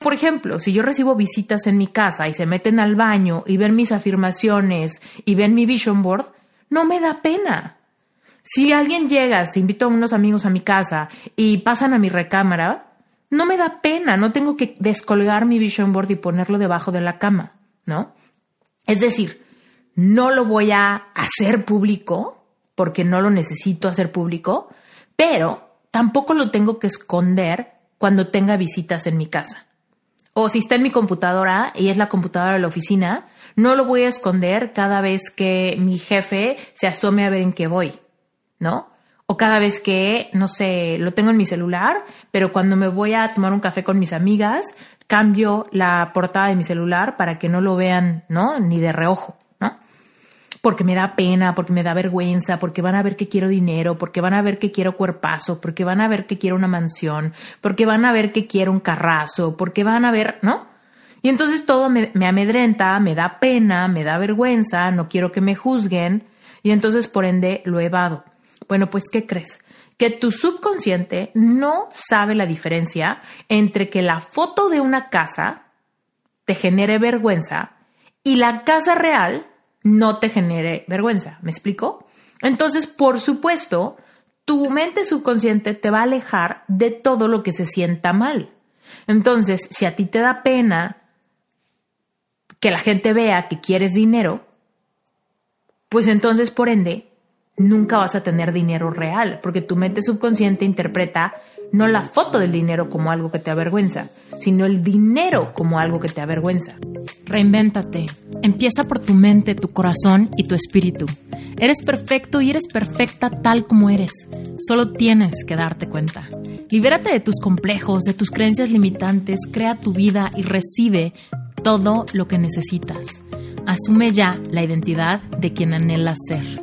Por ejemplo, si yo recibo visitas en mi casa y se meten al baño y ven mis afirmaciones y ven mi vision board, no me da pena. Si alguien llega, se invito a unos amigos a mi casa y pasan a mi recámara, no me da pena, no tengo que descolgar mi vision board y ponerlo debajo de la cama, ¿no? Es decir, no lo voy a hacer público porque no lo necesito hacer público, pero tampoco lo tengo que esconder cuando tenga visitas en mi casa. O si está en mi computadora y es la computadora de la oficina, no lo voy a esconder cada vez que mi jefe se asome a ver en qué voy, ¿no? O cada vez que, no sé, lo tengo en mi celular, pero cuando me voy a tomar un café con mis amigas, cambio la portada de mi celular para que no lo vean, ¿no? Ni de reojo. Porque me da pena, porque me da vergüenza, porque van a ver que quiero dinero, porque van a ver que quiero cuerpazo, porque van a ver que quiero una mansión, porque van a ver que quiero un carrazo, porque van a ver, ¿no? Y entonces todo me, me amedrenta, me da pena, me da vergüenza, no quiero que me juzguen, y entonces por ende lo evado. Bueno, pues ¿qué crees? Que tu subconsciente no sabe la diferencia entre que la foto de una casa te genere vergüenza y la casa real no te genere vergüenza. ¿Me explico? Entonces, por supuesto, tu mente subconsciente te va a alejar de todo lo que se sienta mal. Entonces, si a ti te da pena que la gente vea que quieres dinero, pues entonces, por ende, nunca vas a tener dinero real, porque tu mente subconsciente interpreta no la foto del dinero como algo que te avergüenza, sino el dinero como algo que te avergüenza. Reinvéntate. Empieza por tu mente, tu corazón y tu espíritu. Eres perfecto y eres perfecta tal como eres. Solo tienes que darte cuenta. Libérate de tus complejos, de tus creencias limitantes, crea tu vida y recibe todo lo que necesitas. Asume ya la identidad de quien anhelas ser.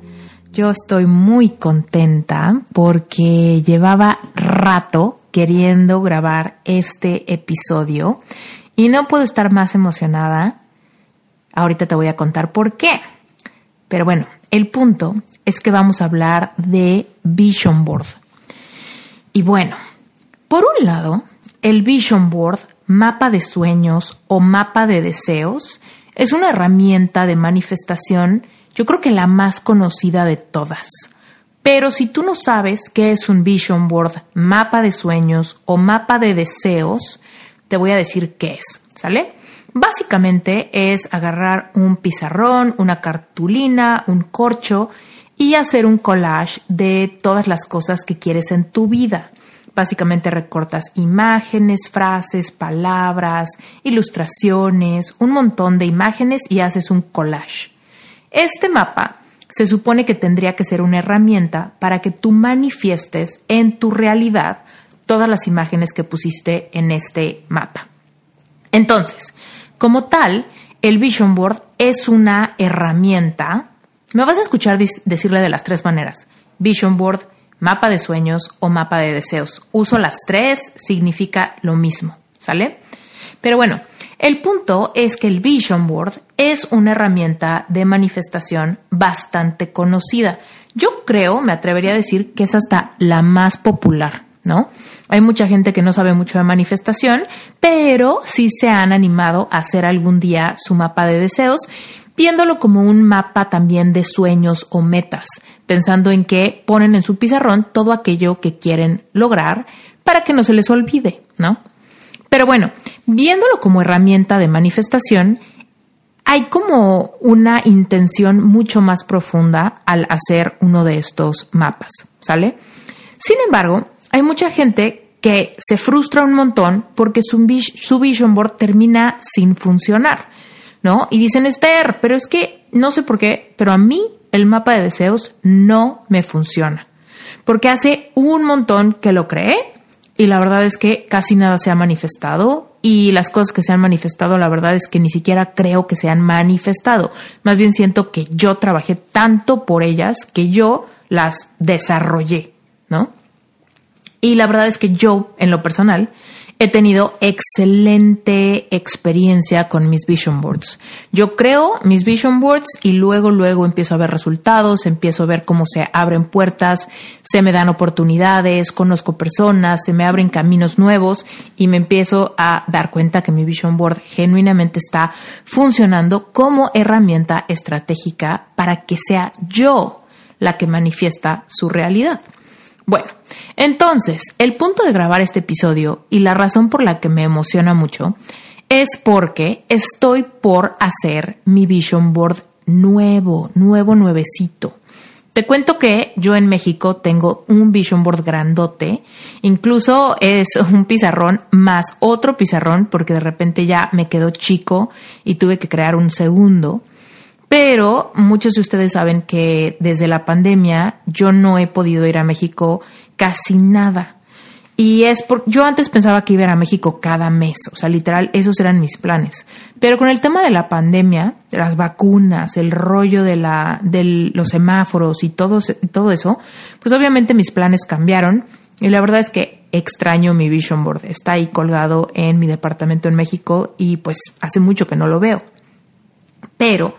Yo estoy muy contenta porque llevaba rato queriendo grabar este episodio y no puedo estar más emocionada. Ahorita te voy a contar por qué. Pero bueno, el punto es que vamos a hablar de Vision Board. Y bueno, por un lado, el Vision Board, mapa de sueños o mapa de deseos, es una herramienta de manifestación yo creo que la más conocida de todas. Pero si tú no sabes qué es un vision board, mapa de sueños o mapa de deseos, te voy a decir qué es, ¿sale? Básicamente es agarrar un pizarrón, una cartulina, un corcho y hacer un collage de todas las cosas que quieres en tu vida. Básicamente recortas imágenes, frases, palabras, ilustraciones, un montón de imágenes y haces un collage. Este mapa se supone que tendría que ser una herramienta para que tú manifiestes en tu realidad todas las imágenes que pusiste en este mapa. Entonces, como tal, el Vision Board es una herramienta. Me vas a escuchar decirle de las tres maneras. Vision Board, mapa de sueños o mapa de deseos. Uso las tres, significa lo mismo, ¿sale? Pero bueno, el punto es que el Vision Board es una herramienta de manifestación bastante conocida. Yo creo, me atrevería a decir que es hasta la más popular, ¿no? Hay mucha gente que no sabe mucho de manifestación, pero sí se han animado a hacer algún día su mapa de deseos, viéndolo como un mapa también de sueños o metas, pensando en que ponen en su pizarrón todo aquello que quieren lograr para que no se les olvide, ¿no? Pero bueno, viéndolo como herramienta de manifestación, hay como una intención mucho más profunda al hacer uno de estos mapas, ¿sale? Sin embargo, hay mucha gente que se frustra un montón porque su, su vision board termina sin funcionar, ¿no? Y dicen, Esther, pero es que no sé por qué, pero a mí el mapa de deseos no me funciona. Porque hace un montón que lo creé y la verdad es que casi nada se ha manifestado y las cosas que se han manifestado la verdad es que ni siquiera creo que se han manifestado. Más bien siento que yo trabajé tanto por ellas que yo las desarrollé, ¿no? Y la verdad es que yo, en lo personal, he tenido excelente experiencia con mis vision boards. Yo creo mis vision boards y luego, luego empiezo a ver resultados, empiezo a ver cómo se abren puertas, se me dan oportunidades, conozco personas, se me abren caminos nuevos y me empiezo a dar cuenta que mi vision board genuinamente está funcionando como herramienta estratégica para que sea yo la que manifiesta su realidad. Bueno, entonces, el punto de grabar este episodio y la razón por la que me emociona mucho es porque estoy por hacer mi vision board nuevo, nuevo, nuevecito. Te cuento que yo en México tengo un vision board grandote, incluso es un pizarrón más otro pizarrón porque de repente ya me quedó chico y tuve que crear un segundo. Pero muchos de ustedes saben que desde la pandemia yo no he podido ir a México casi nada. Y es porque yo antes pensaba que iba a ir a México cada mes, o sea, literal, esos eran mis planes. Pero con el tema de la pandemia, de las vacunas, el rollo de, la, de los semáforos y todo, todo eso, pues obviamente mis planes cambiaron. Y la verdad es que extraño mi vision board. Está ahí colgado en mi departamento en México y pues hace mucho que no lo veo. Pero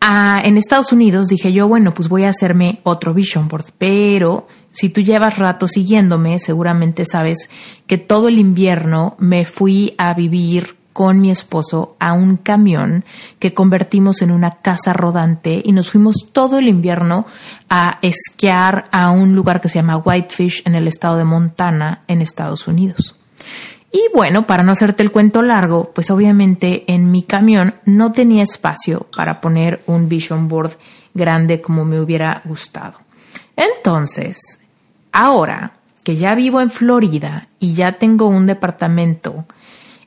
Ah, en Estados Unidos dije yo, bueno, pues voy a hacerme otro vision board, pero si tú llevas rato siguiéndome, seguramente sabes que todo el invierno me fui a vivir con mi esposo a un camión que convertimos en una casa rodante y nos fuimos todo el invierno a esquiar a un lugar que se llama Whitefish en el estado de Montana en Estados Unidos. Y bueno, para no hacerte el cuento largo, pues obviamente en mi camión no tenía espacio para poner un vision board grande como me hubiera gustado. Entonces, ahora que ya vivo en Florida y ya tengo un departamento,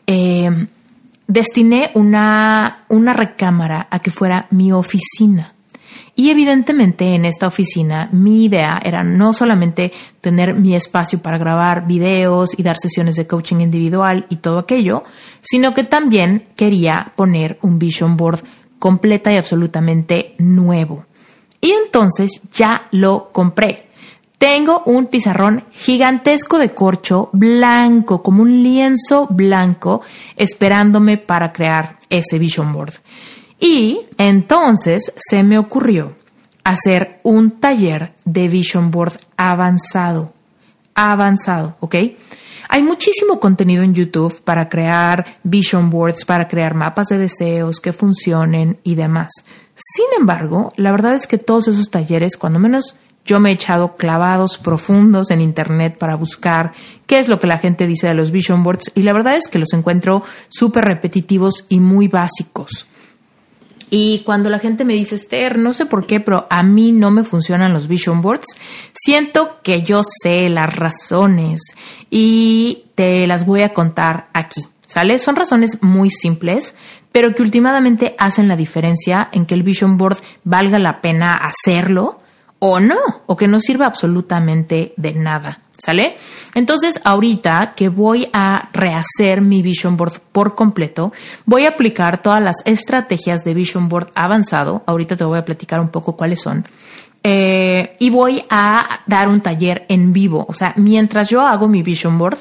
eh, destiné una, una recámara a que fuera mi oficina. Y evidentemente en esta oficina mi idea era no solamente tener mi espacio para grabar videos y dar sesiones de coaching individual y todo aquello, sino que también quería poner un vision board completa y absolutamente nuevo. Y entonces ya lo compré. Tengo un pizarrón gigantesco de corcho blanco, como un lienzo blanco, esperándome para crear ese vision board. Y entonces se me ocurrió hacer un taller de Vision Board avanzado. Avanzado, ¿ok? Hay muchísimo contenido en YouTube para crear vision boards, para crear mapas de deseos que funcionen y demás. Sin embargo, la verdad es que todos esos talleres, cuando menos yo me he echado clavados profundos en Internet para buscar qué es lo que la gente dice de los vision boards y la verdad es que los encuentro súper repetitivos y muy básicos. Y cuando la gente me dice, Esther, no sé por qué, pero a mí no me funcionan los vision boards, siento que yo sé las razones y te las voy a contar aquí. ¿Sale? Son razones muy simples, pero que últimamente hacen la diferencia en que el vision board valga la pena hacerlo o no, o que no sirva absolutamente de nada. ¿Sale? Entonces, ahorita que voy a rehacer mi Vision Board por completo, voy a aplicar todas las estrategias de Vision Board avanzado. Ahorita te voy a platicar un poco cuáles son. Eh, y voy a dar un taller en vivo. O sea, mientras yo hago mi Vision Board,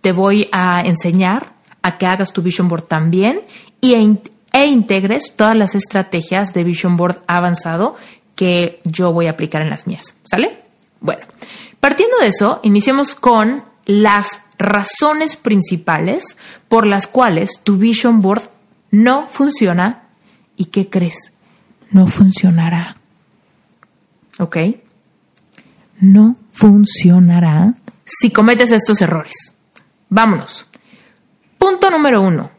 te voy a enseñar a que hagas tu Vision Board también y e, e integres todas las estrategias de Vision Board avanzado que yo voy a aplicar en las mías. ¿Sale? Bueno, Partiendo de eso, iniciemos con las razones principales por las cuales tu vision board no funciona y qué crees, no funcionará. ¿Ok? No funcionará si cometes estos errores. Vámonos. Punto número uno.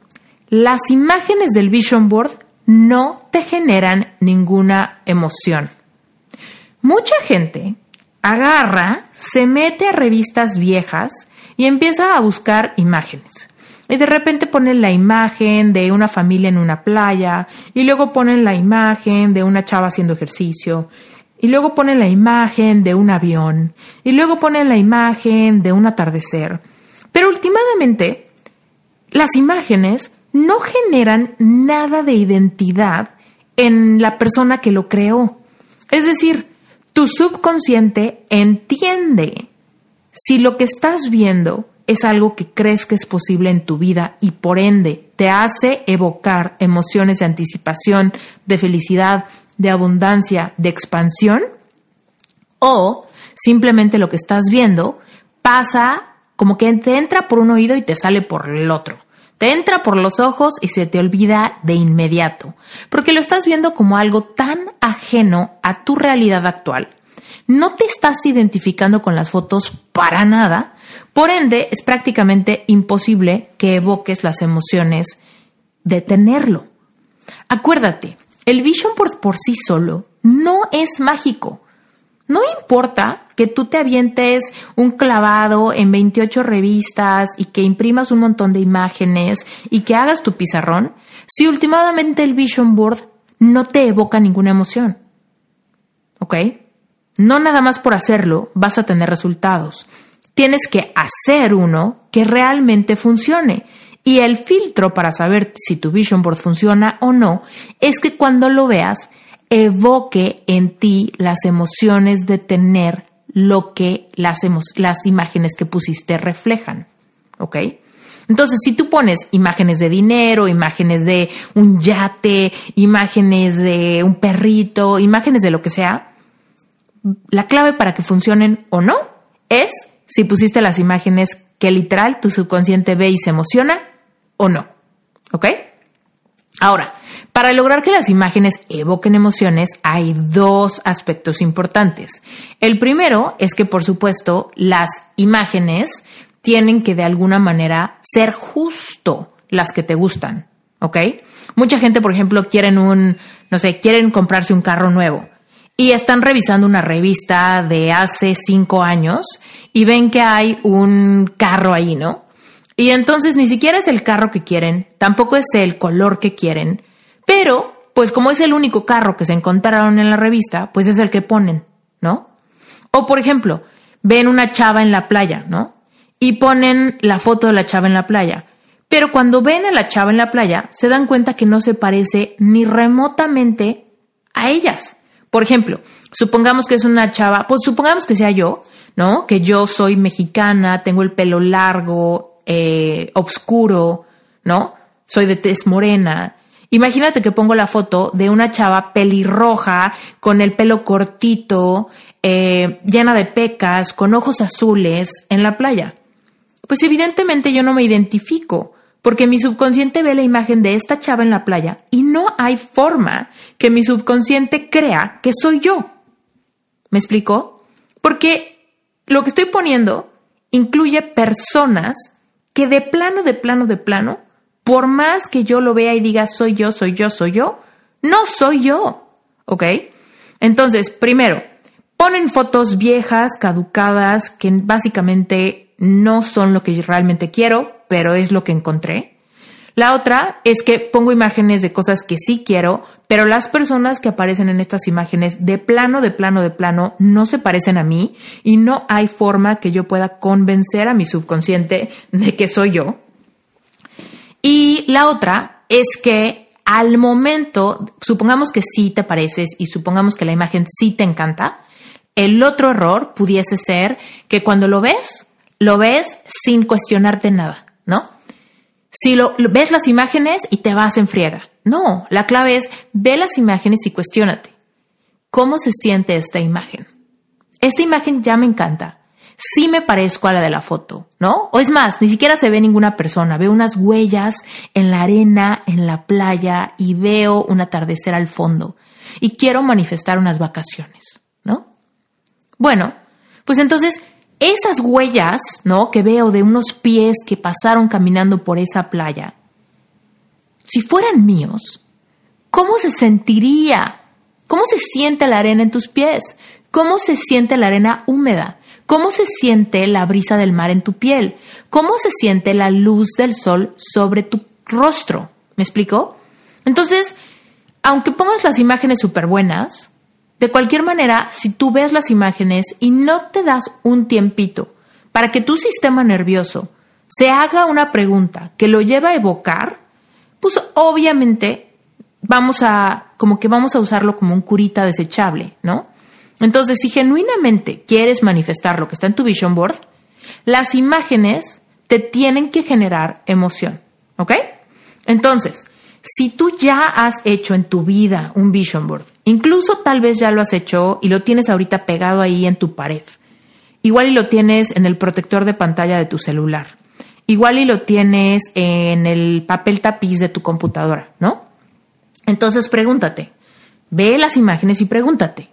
Las imágenes del vision board no te generan ninguna emoción. Mucha gente agarra, se mete a revistas viejas y empieza a buscar imágenes. Y de repente ponen la imagen de una familia en una playa, y luego ponen la imagen de una chava haciendo ejercicio, y luego ponen la imagen de un avión, y luego ponen la imagen de un atardecer. Pero últimamente, las imágenes no generan nada de identidad en la persona que lo creó. Es decir, tu subconsciente entiende si lo que estás viendo es algo que crees que es posible en tu vida y por ende te hace evocar emociones de anticipación, de felicidad, de abundancia, de expansión, o simplemente lo que estás viendo pasa como que te entra por un oído y te sale por el otro. Te entra por los ojos y se te olvida de inmediato, porque lo estás viendo como algo tan ajeno a tu realidad actual. No te estás identificando con las fotos para nada, por ende es prácticamente imposible que evoques las emociones de tenerlo. Acuérdate, el vision por sí solo no es mágico. No importa que tú te avientes un clavado en 28 revistas y que imprimas un montón de imágenes y que hagas tu pizarrón, si últimamente el vision board no te evoca ninguna emoción. ¿Ok? No nada más por hacerlo vas a tener resultados. Tienes que hacer uno que realmente funcione. Y el filtro para saber si tu vision board funciona o no es que cuando lo veas evoque en ti las emociones de tener lo que las, las imágenes que pusiste reflejan. ¿Ok? Entonces, si tú pones imágenes de dinero, imágenes de un yate, imágenes de un perrito, imágenes de lo que sea, la clave para que funcionen o no es si pusiste las imágenes que literal tu subconsciente ve y se emociona o no. ¿Ok? Ahora, para lograr que las imágenes evoquen emociones hay dos aspectos importantes. El primero es que, por supuesto, las imágenes tienen que de alguna manera ser justo las que te gustan, ¿ok? Mucha gente, por ejemplo, quieren un, no sé, quieren comprarse un carro nuevo y están revisando una revista de hace cinco años y ven que hay un carro ahí, ¿no? Y entonces ni siquiera es el carro que quieren, tampoco es el color que quieren, pero pues como es el único carro que se encontraron en la revista, pues es el que ponen, ¿no? O por ejemplo, ven una chava en la playa, ¿no? Y ponen la foto de la chava en la playa. Pero cuando ven a la chava en la playa, se dan cuenta que no se parece ni remotamente a ellas. Por ejemplo, supongamos que es una chava, pues supongamos que sea yo, ¿no? Que yo soy mexicana, tengo el pelo largo, eh, obscuro, ¿no? Soy de tez morena. Imagínate que pongo la foto de una chava pelirroja, con el pelo cortito, eh, llena de pecas, con ojos azules, en la playa. Pues evidentemente yo no me identifico, porque mi subconsciente ve la imagen de esta chava en la playa y no hay forma que mi subconsciente crea que soy yo. ¿Me explico? Porque lo que estoy poniendo incluye personas que de plano, de plano, de plano, por más que yo lo vea y diga soy yo, soy yo, soy yo, no soy yo. ¿Ok? Entonces, primero, ponen fotos viejas, caducadas, que básicamente no son lo que realmente quiero, pero es lo que encontré. La otra es que pongo imágenes de cosas que sí quiero, pero las personas que aparecen en estas imágenes de plano, de plano, de plano, no se parecen a mí y no hay forma que yo pueda convencer a mi subconsciente de que soy yo. Y la otra es que al momento, supongamos que sí te pareces y supongamos que la imagen sí te encanta, el otro error pudiese ser que cuando lo ves, lo ves sin cuestionarte nada, ¿no? Si lo, ves las imágenes y te vas en friega. No, la clave es ve las imágenes y cuestiónate. ¿Cómo se siente esta imagen? Esta imagen ya me encanta. Sí me parezco a la de la foto, ¿no? O es más, ni siquiera se ve ninguna persona. Veo unas huellas en la arena, en la playa y veo un atardecer al fondo. Y quiero manifestar unas vacaciones, ¿no? Bueno, pues entonces esas huellas, ¿no? Que veo de unos pies que pasaron caminando por esa playa, si fueran míos, ¿cómo se sentiría? ¿Cómo se siente la arena en tus pies? ¿Cómo se siente la arena húmeda? ¿Cómo se siente la brisa del mar en tu piel? ¿Cómo se siente la luz del sol sobre tu rostro? ¿Me explico? Entonces, aunque pongas las imágenes súper buenas, de cualquier manera, si tú ves las imágenes y no te das un tiempito para que tu sistema nervioso se haga una pregunta que lo lleva a evocar, pues obviamente vamos a, como que vamos a usarlo como un curita desechable, ¿no? Entonces, si genuinamente quieres manifestar lo que está en tu vision board, las imágenes te tienen que generar emoción, ¿ok? Entonces, si tú ya has hecho en tu vida un vision board, incluso tal vez ya lo has hecho y lo tienes ahorita pegado ahí en tu pared, igual y lo tienes en el protector de pantalla de tu celular, igual y lo tienes en el papel tapiz de tu computadora, ¿no? Entonces pregúntate, ve las imágenes y pregúntate,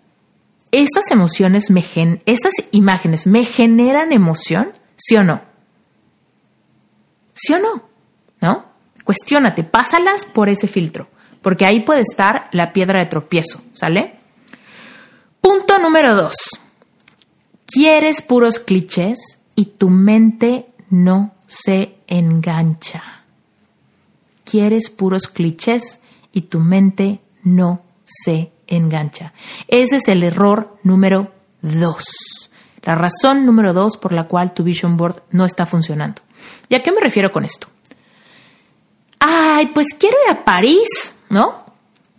¿estas emociones me gen estas imágenes me generan emoción? ¿Sí o no? ¿Sí o no? ¿No? Cuestiónate, pásalas por ese filtro, porque ahí puede estar la piedra de tropiezo, ¿sale? Punto número dos. Quieres puros clichés y tu mente no se engancha. Quieres puros clichés y tu mente no se engancha. Ese es el error número dos. La razón número dos por la cual tu vision board no está funcionando. ¿Y a qué me refiero con esto? Ay, pues quiero ir a París, ¿no?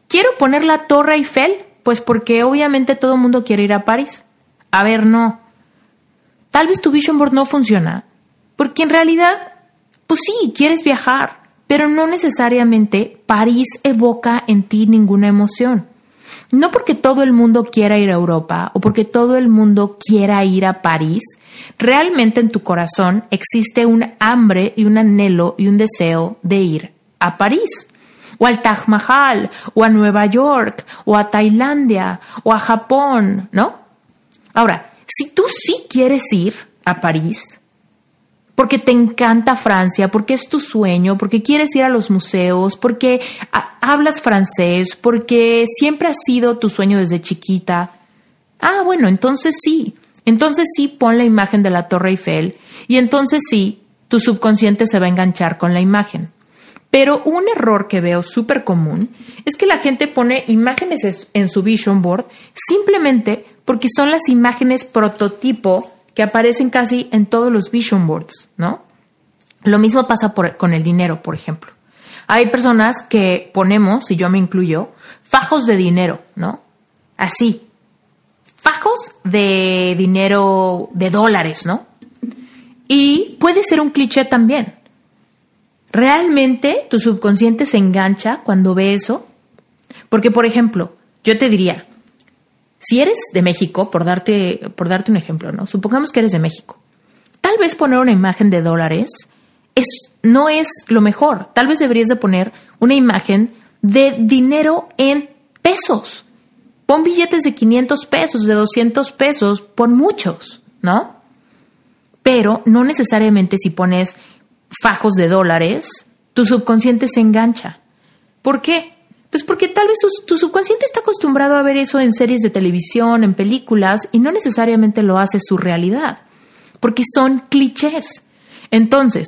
Quiero poner la Torre Eiffel, pues porque obviamente todo el mundo quiere ir a París. A ver, no. Tal vez tu vision board no funciona, porque en realidad, pues sí, quieres viajar, pero no necesariamente París evoca en ti ninguna emoción. No porque todo el mundo quiera ir a Europa o porque todo el mundo quiera ir a París, realmente en tu corazón existe un hambre y un anhelo y un deseo de ir a París o al Taj Mahal, o a Nueva York, o a Tailandia, o a Japón, ¿no? Ahora, si tú sí quieres ir a París, porque te encanta Francia, porque es tu sueño, porque quieres ir a los museos, porque hablas francés, porque siempre ha sido tu sueño desde chiquita. Ah, bueno, entonces sí. Entonces sí pon la imagen de la Torre Eiffel y entonces sí, tu subconsciente se va a enganchar con la imagen. Pero un error que veo súper común es que la gente pone imágenes en su vision board simplemente porque son las imágenes prototipo que aparecen casi en todos los vision boards, ¿no? Lo mismo pasa con el dinero, por ejemplo. Hay personas que ponemos, y yo me incluyo, fajos de dinero, ¿no? Así. Fajos de dinero de dólares, ¿no? Y puede ser un cliché también. ¿Realmente tu subconsciente se engancha cuando ve eso? Porque, por ejemplo, yo te diría, si eres de México, por darte, por darte un ejemplo, ¿no? Supongamos que eres de México. Tal vez poner una imagen de dólares es, no es lo mejor. Tal vez deberías de poner una imagen de dinero en pesos. Pon billetes de 500 pesos, de 200 pesos, pon muchos, ¿no? Pero no necesariamente si pones fajos de dólares, tu subconsciente se engancha. ¿Por qué? Pues porque tal vez tu subconsciente está acostumbrado a ver eso en series de televisión, en películas, y no necesariamente lo hace su realidad, porque son clichés. Entonces,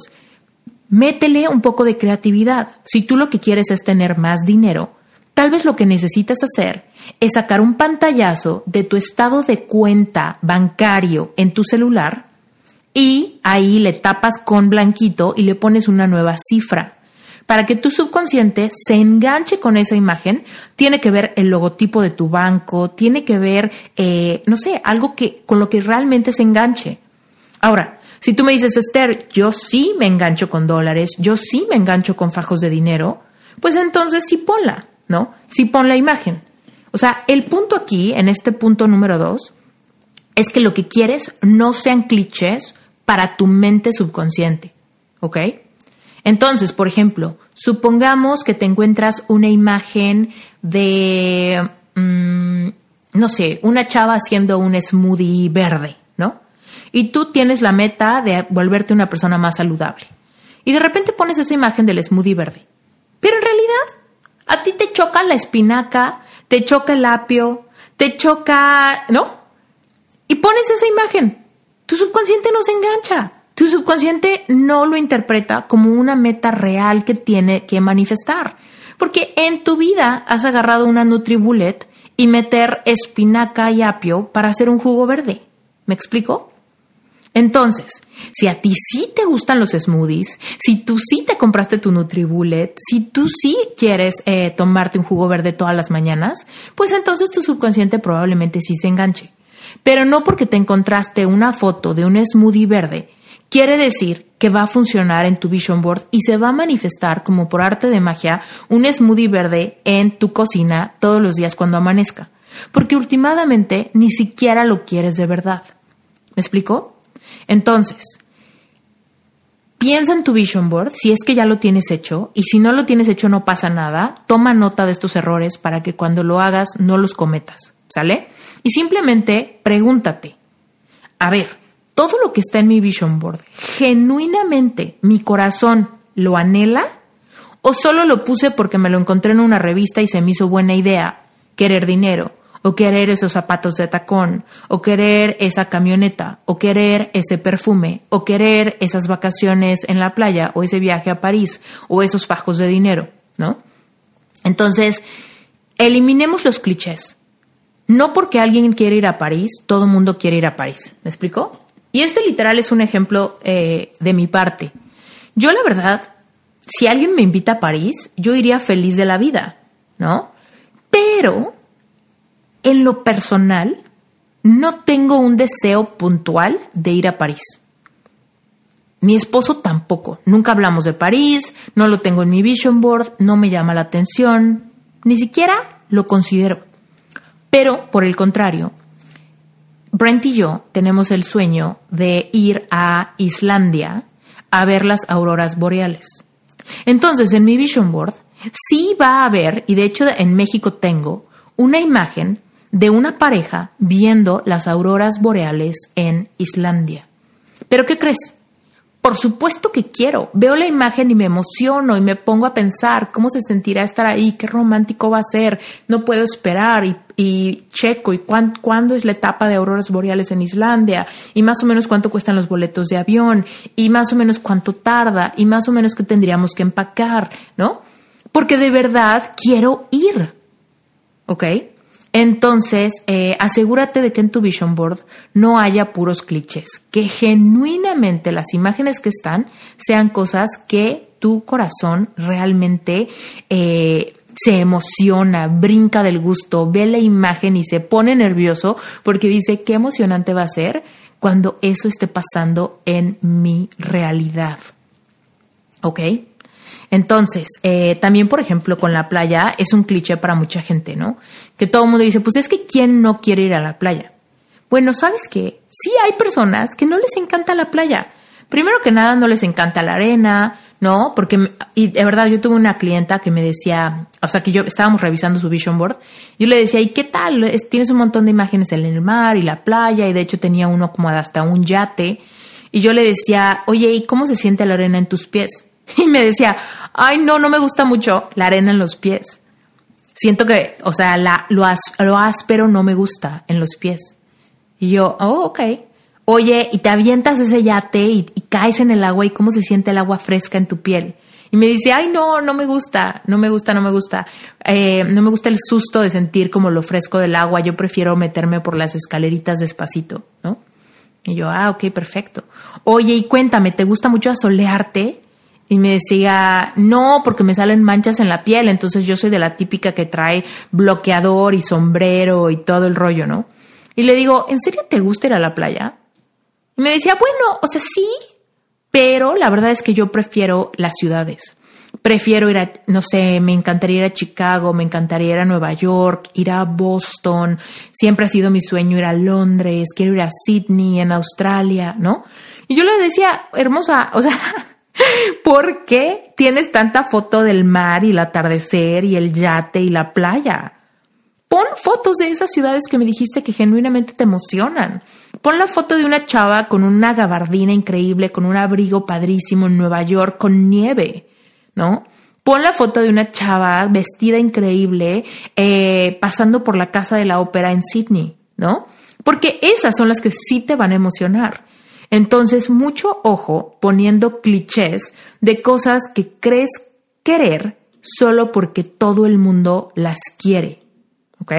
métele un poco de creatividad. Si tú lo que quieres es tener más dinero, tal vez lo que necesitas hacer es sacar un pantallazo de tu estado de cuenta bancario en tu celular y ahí le tapas con blanquito y le pones una nueva cifra para que tu subconsciente se enganche con esa imagen, tiene que ver el logotipo de tu banco, tiene que ver, eh, no sé, algo que con lo que realmente se enganche. Ahora, si tú me dices, Esther, yo sí me engancho con dólares, yo sí me engancho con fajos de dinero, pues entonces sí ponla, ¿no? Sí pon la imagen. O sea, el punto aquí, en este punto número dos, es que lo que quieres no sean clichés para tu mente subconsciente, ¿ok? Entonces, por ejemplo, supongamos que te encuentras una imagen de, mm, no sé, una chava haciendo un smoothie verde, ¿no? Y tú tienes la meta de volverte una persona más saludable. Y de repente pones esa imagen del smoothie verde. Pero en realidad, a ti te choca la espinaca, te choca el apio, te choca, ¿no? Y pones esa imagen. Tu subconsciente no se engancha. Tu subconsciente no lo interpreta como una meta real que tiene que manifestar. Porque en tu vida has agarrado una Nutribullet y meter espinaca y apio para hacer un jugo verde. ¿Me explico? Entonces, si a ti sí te gustan los smoothies, si tú sí te compraste tu Nutribullet, si tú sí quieres eh, tomarte un jugo verde todas las mañanas, pues entonces tu subconsciente probablemente sí se enganche. Pero no porque te encontraste una foto de un smoothie verde, quiere decir que va a funcionar en tu vision board y se va a manifestar como por arte de magia un smoothie verde en tu cocina todos los días cuando amanezca. Porque últimamente ni siquiera lo quieres de verdad. ¿Me explico? Entonces, piensa en tu vision board si es que ya lo tienes hecho y si no lo tienes hecho no pasa nada. Toma nota de estos errores para que cuando lo hagas no los cometas. ¿Sale? Y simplemente pregúntate, a ver, todo lo que está en mi vision board, ¿genuinamente mi corazón lo anhela? ¿O solo lo puse porque me lo encontré en una revista y se me hizo buena idea querer dinero? o querer esos zapatos de tacón, o querer esa camioneta, o querer ese perfume, o querer esas vacaciones en la playa, o ese viaje a París, o esos fajos de dinero, ¿no? Entonces, eliminemos los clichés. No porque alguien quiere ir a París, todo mundo quiere ir a París. ¿Me explico? Y este literal es un ejemplo eh, de mi parte. Yo la verdad, si alguien me invita a París, yo iría feliz de la vida, ¿no? Pero en lo personal, no tengo un deseo puntual de ir a París. Mi esposo tampoco. Nunca hablamos de París, no lo tengo en mi vision board, no me llama la atención, ni siquiera lo considero. Pero, por el contrario, Brent y yo tenemos el sueño de ir a Islandia a ver las auroras boreales. Entonces, en mi vision board sí va a haber, y de hecho en México tengo, una imagen de una pareja viendo las auroras boreales en Islandia. ¿Pero qué crees? Por supuesto que quiero. Veo la imagen y me emociono y me pongo a pensar cómo se sentirá estar ahí, qué romántico va a ser, no puedo esperar y, checo y cuándo es la etapa de auroras boreales en Islandia y más o menos cuánto cuestan los boletos de avión y más o menos cuánto tarda y más o menos qué tendríamos que empacar, ¿no? Porque de verdad quiero ir. ¿Ok? Entonces, eh, asegúrate de que en tu vision board no haya puros clichés, que genuinamente las imágenes que están sean cosas que tu corazón realmente eh, se emociona, brinca del gusto, ve la imagen y se pone nervioso porque dice qué emocionante va a ser cuando eso esté pasando en mi realidad. ¿Ok? Entonces, eh, también, por ejemplo, con la playa es un cliché para mucha gente, ¿no? Que todo el mundo dice, pues es que ¿quién no quiere ir a la playa? Bueno, ¿sabes qué? Sí hay personas que no les encanta la playa. Primero que nada, no les encanta la arena, ¿no? Porque, y de verdad, yo tuve una clienta que me decía, o sea, que yo estábamos revisando su vision board, yo le decía, ¿y qué tal? tienes un montón de imágenes en el mar y la playa, y de hecho tenía uno como hasta un yate. Y yo le decía, oye, ¿y cómo se siente la arena en tus pies? Y me decía, ay, no, no me gusta mucho la arena en los pies. Siento que, o sea, la, lo, áspero no me gusta en los pies. Y yo, oh, ok. Oye, y te avientas ese yate y, caes en el agua y cómo se siente el agua fresca en tu piel. Y me dice, ay, no, no me gusta, no me gusta, no me gusta. Eh, no me gusta el susto de sentir como lo fresco del agua. Yo prefiero meterme por las escaleritas despacito, ¿no? Y yo, ah, ok, perfecto. Oye, y cuéntame, ¿te gusta mucho asolearte? Y me decía, no, porque me salen manchas en la piel, entonces yo soy de la típica que trae bloqueador y sombrero y todo el rollo, ¿no? Y le digo, ¿en serio te gusta ir a la playa? Y me decía, bueno, o sea, sí, pero la verdad es que yo prefiero las ciudades. Prefiero ir a, no sé, me encantaría ir a Chicago, me encantaría ir a Nueva York, ir a Boston, siempre ha sido mi sueño ir a Londres, quiero ir a Sydney, en Australia, ¿no? Y yo le decía, hermosa, o sea, ¿Por qué tienes tanta foto del mar y el atardecer y el yate y la playa? Pon fotos de esas ciudades que me dijiste que genuinamente te emocionan. Pon la foto de una chava con una gabardina increíble, con un abrigo padrísimo en Nueva York, con nieve, ¿no? Pon la foto de una chava vestida increíble, eh, pasando por la casa de la ópera en Sydney, ¿no? Porque esas son las que sí te van a emocionar. Entonces, mucho ojo poniendo clichés de cosas que crees querer solo porque todo el mundo las quiere. ¿Ok?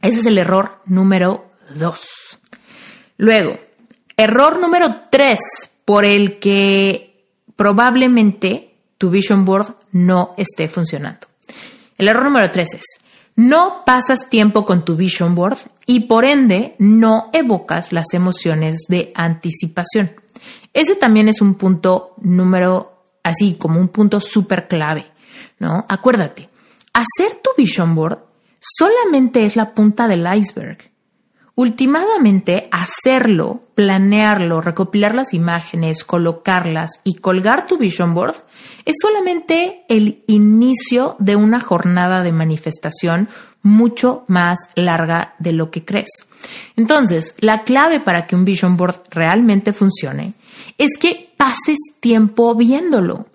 Ese es el error número dos. Luego, Error número tres por el que probablemente tu vision board no esté funcionando. El error número tres es, no pasas tiempo con tu vision board y por ende no evocas las emociones de anticipación. Ese también es un punto número, así como un punto súper clave, ¿no? Acuérdate, hacer tu vision board solamente es la punta del iceberg. Ultimadamente, hacerlo, planearlo, recopilar las imágenes, colocarlas y colgar tu vision board es solamente el inicio de una jornada de manifestación mucho más larga de lo que crees. Entonces, la clave para que un vision board realmente funcione es que pases tiempo viéndolo.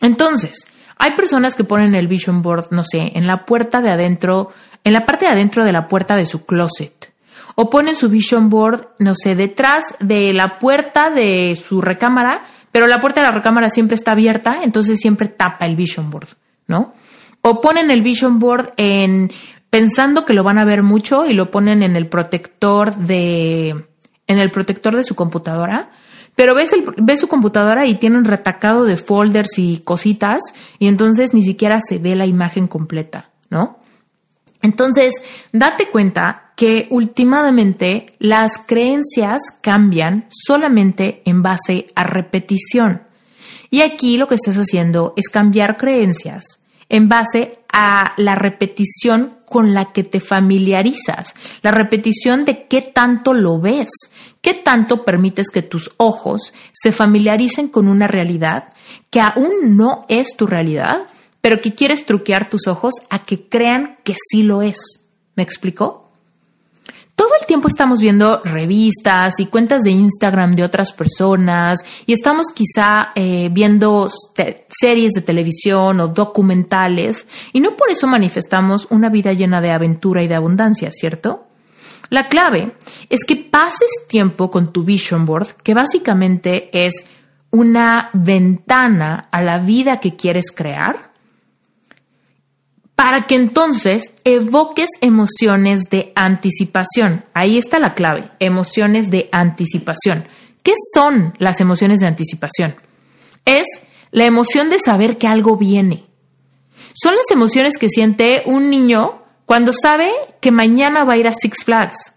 Entonces, hay personas que ponen el vision board, no sé, en la puerta de adentro, en la parte de adentro de la puerta de su closet. O ponen su vision board, no sé, detrás de la puerta de su recámara, pero la puerta de la recámara siempre está abierta, entonces siempre tapa el vision board, ¿no? O ponen el vision board en pensando que lo van a ver mucho y lo ponen en el protector de en el protector de su computadora, pero ves, el, ves su computadora y tiene un retacado de folders y cositas y entonces ni siquiera se ve la imagen completa, ¿no? Entonces, date cuenta que últimamente las creencias cambian solamente en base a repetición. Y aquí lo que estás haciendo es cambiar creencias en base a la repetición con la que te familiarizas, la repetición de qué tanto lo ves, qué tanto permites que tus ojos se familiaricen con una realidad que aún no es tu realidad, pero que quieres truquear tus ojos a que crean que sí lo es. ¿Me explicó? Todo el tiempo estamos viendo revistas y cuentas de Instagram de otras personas y estamos quizá eh, viendo series de televisión o documentales y no por eso manifestamos una vida llena de aventura y de abundancia, ¿cierto? La clave es que pases tiempo con tu vision board, que básicamente es una ventana a la vida que quieres crear para que entonces evoques emociones de anticipación. Ahí está la clave, emociones de anticipación. ¿Qué son las emociones de anticipación? Es la emoción de saber que algo viene. Son las emociones que siente un niño cuando sabe que mañana va a ir a Six Flags.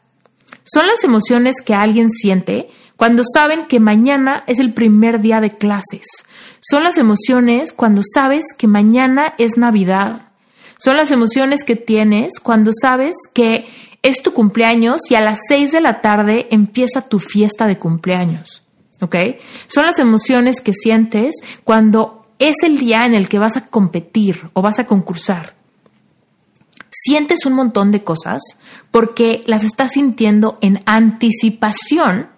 Son las emociones que alguien siente cuando saben que mañana es el primer día de clases. Son las emociones cuando sabes que mañana es Navidad son las emociones que tienes cuando sabes que es tu cumpleaños y a las 6 de la tarde empieza tu fiesta de cumpleaños. ¿Ok? Son las emociones que sientes cuando es el día en el que vas a competir o vas a concursar. Sientes un montón de cosas porque las estás sintiendo en anticipación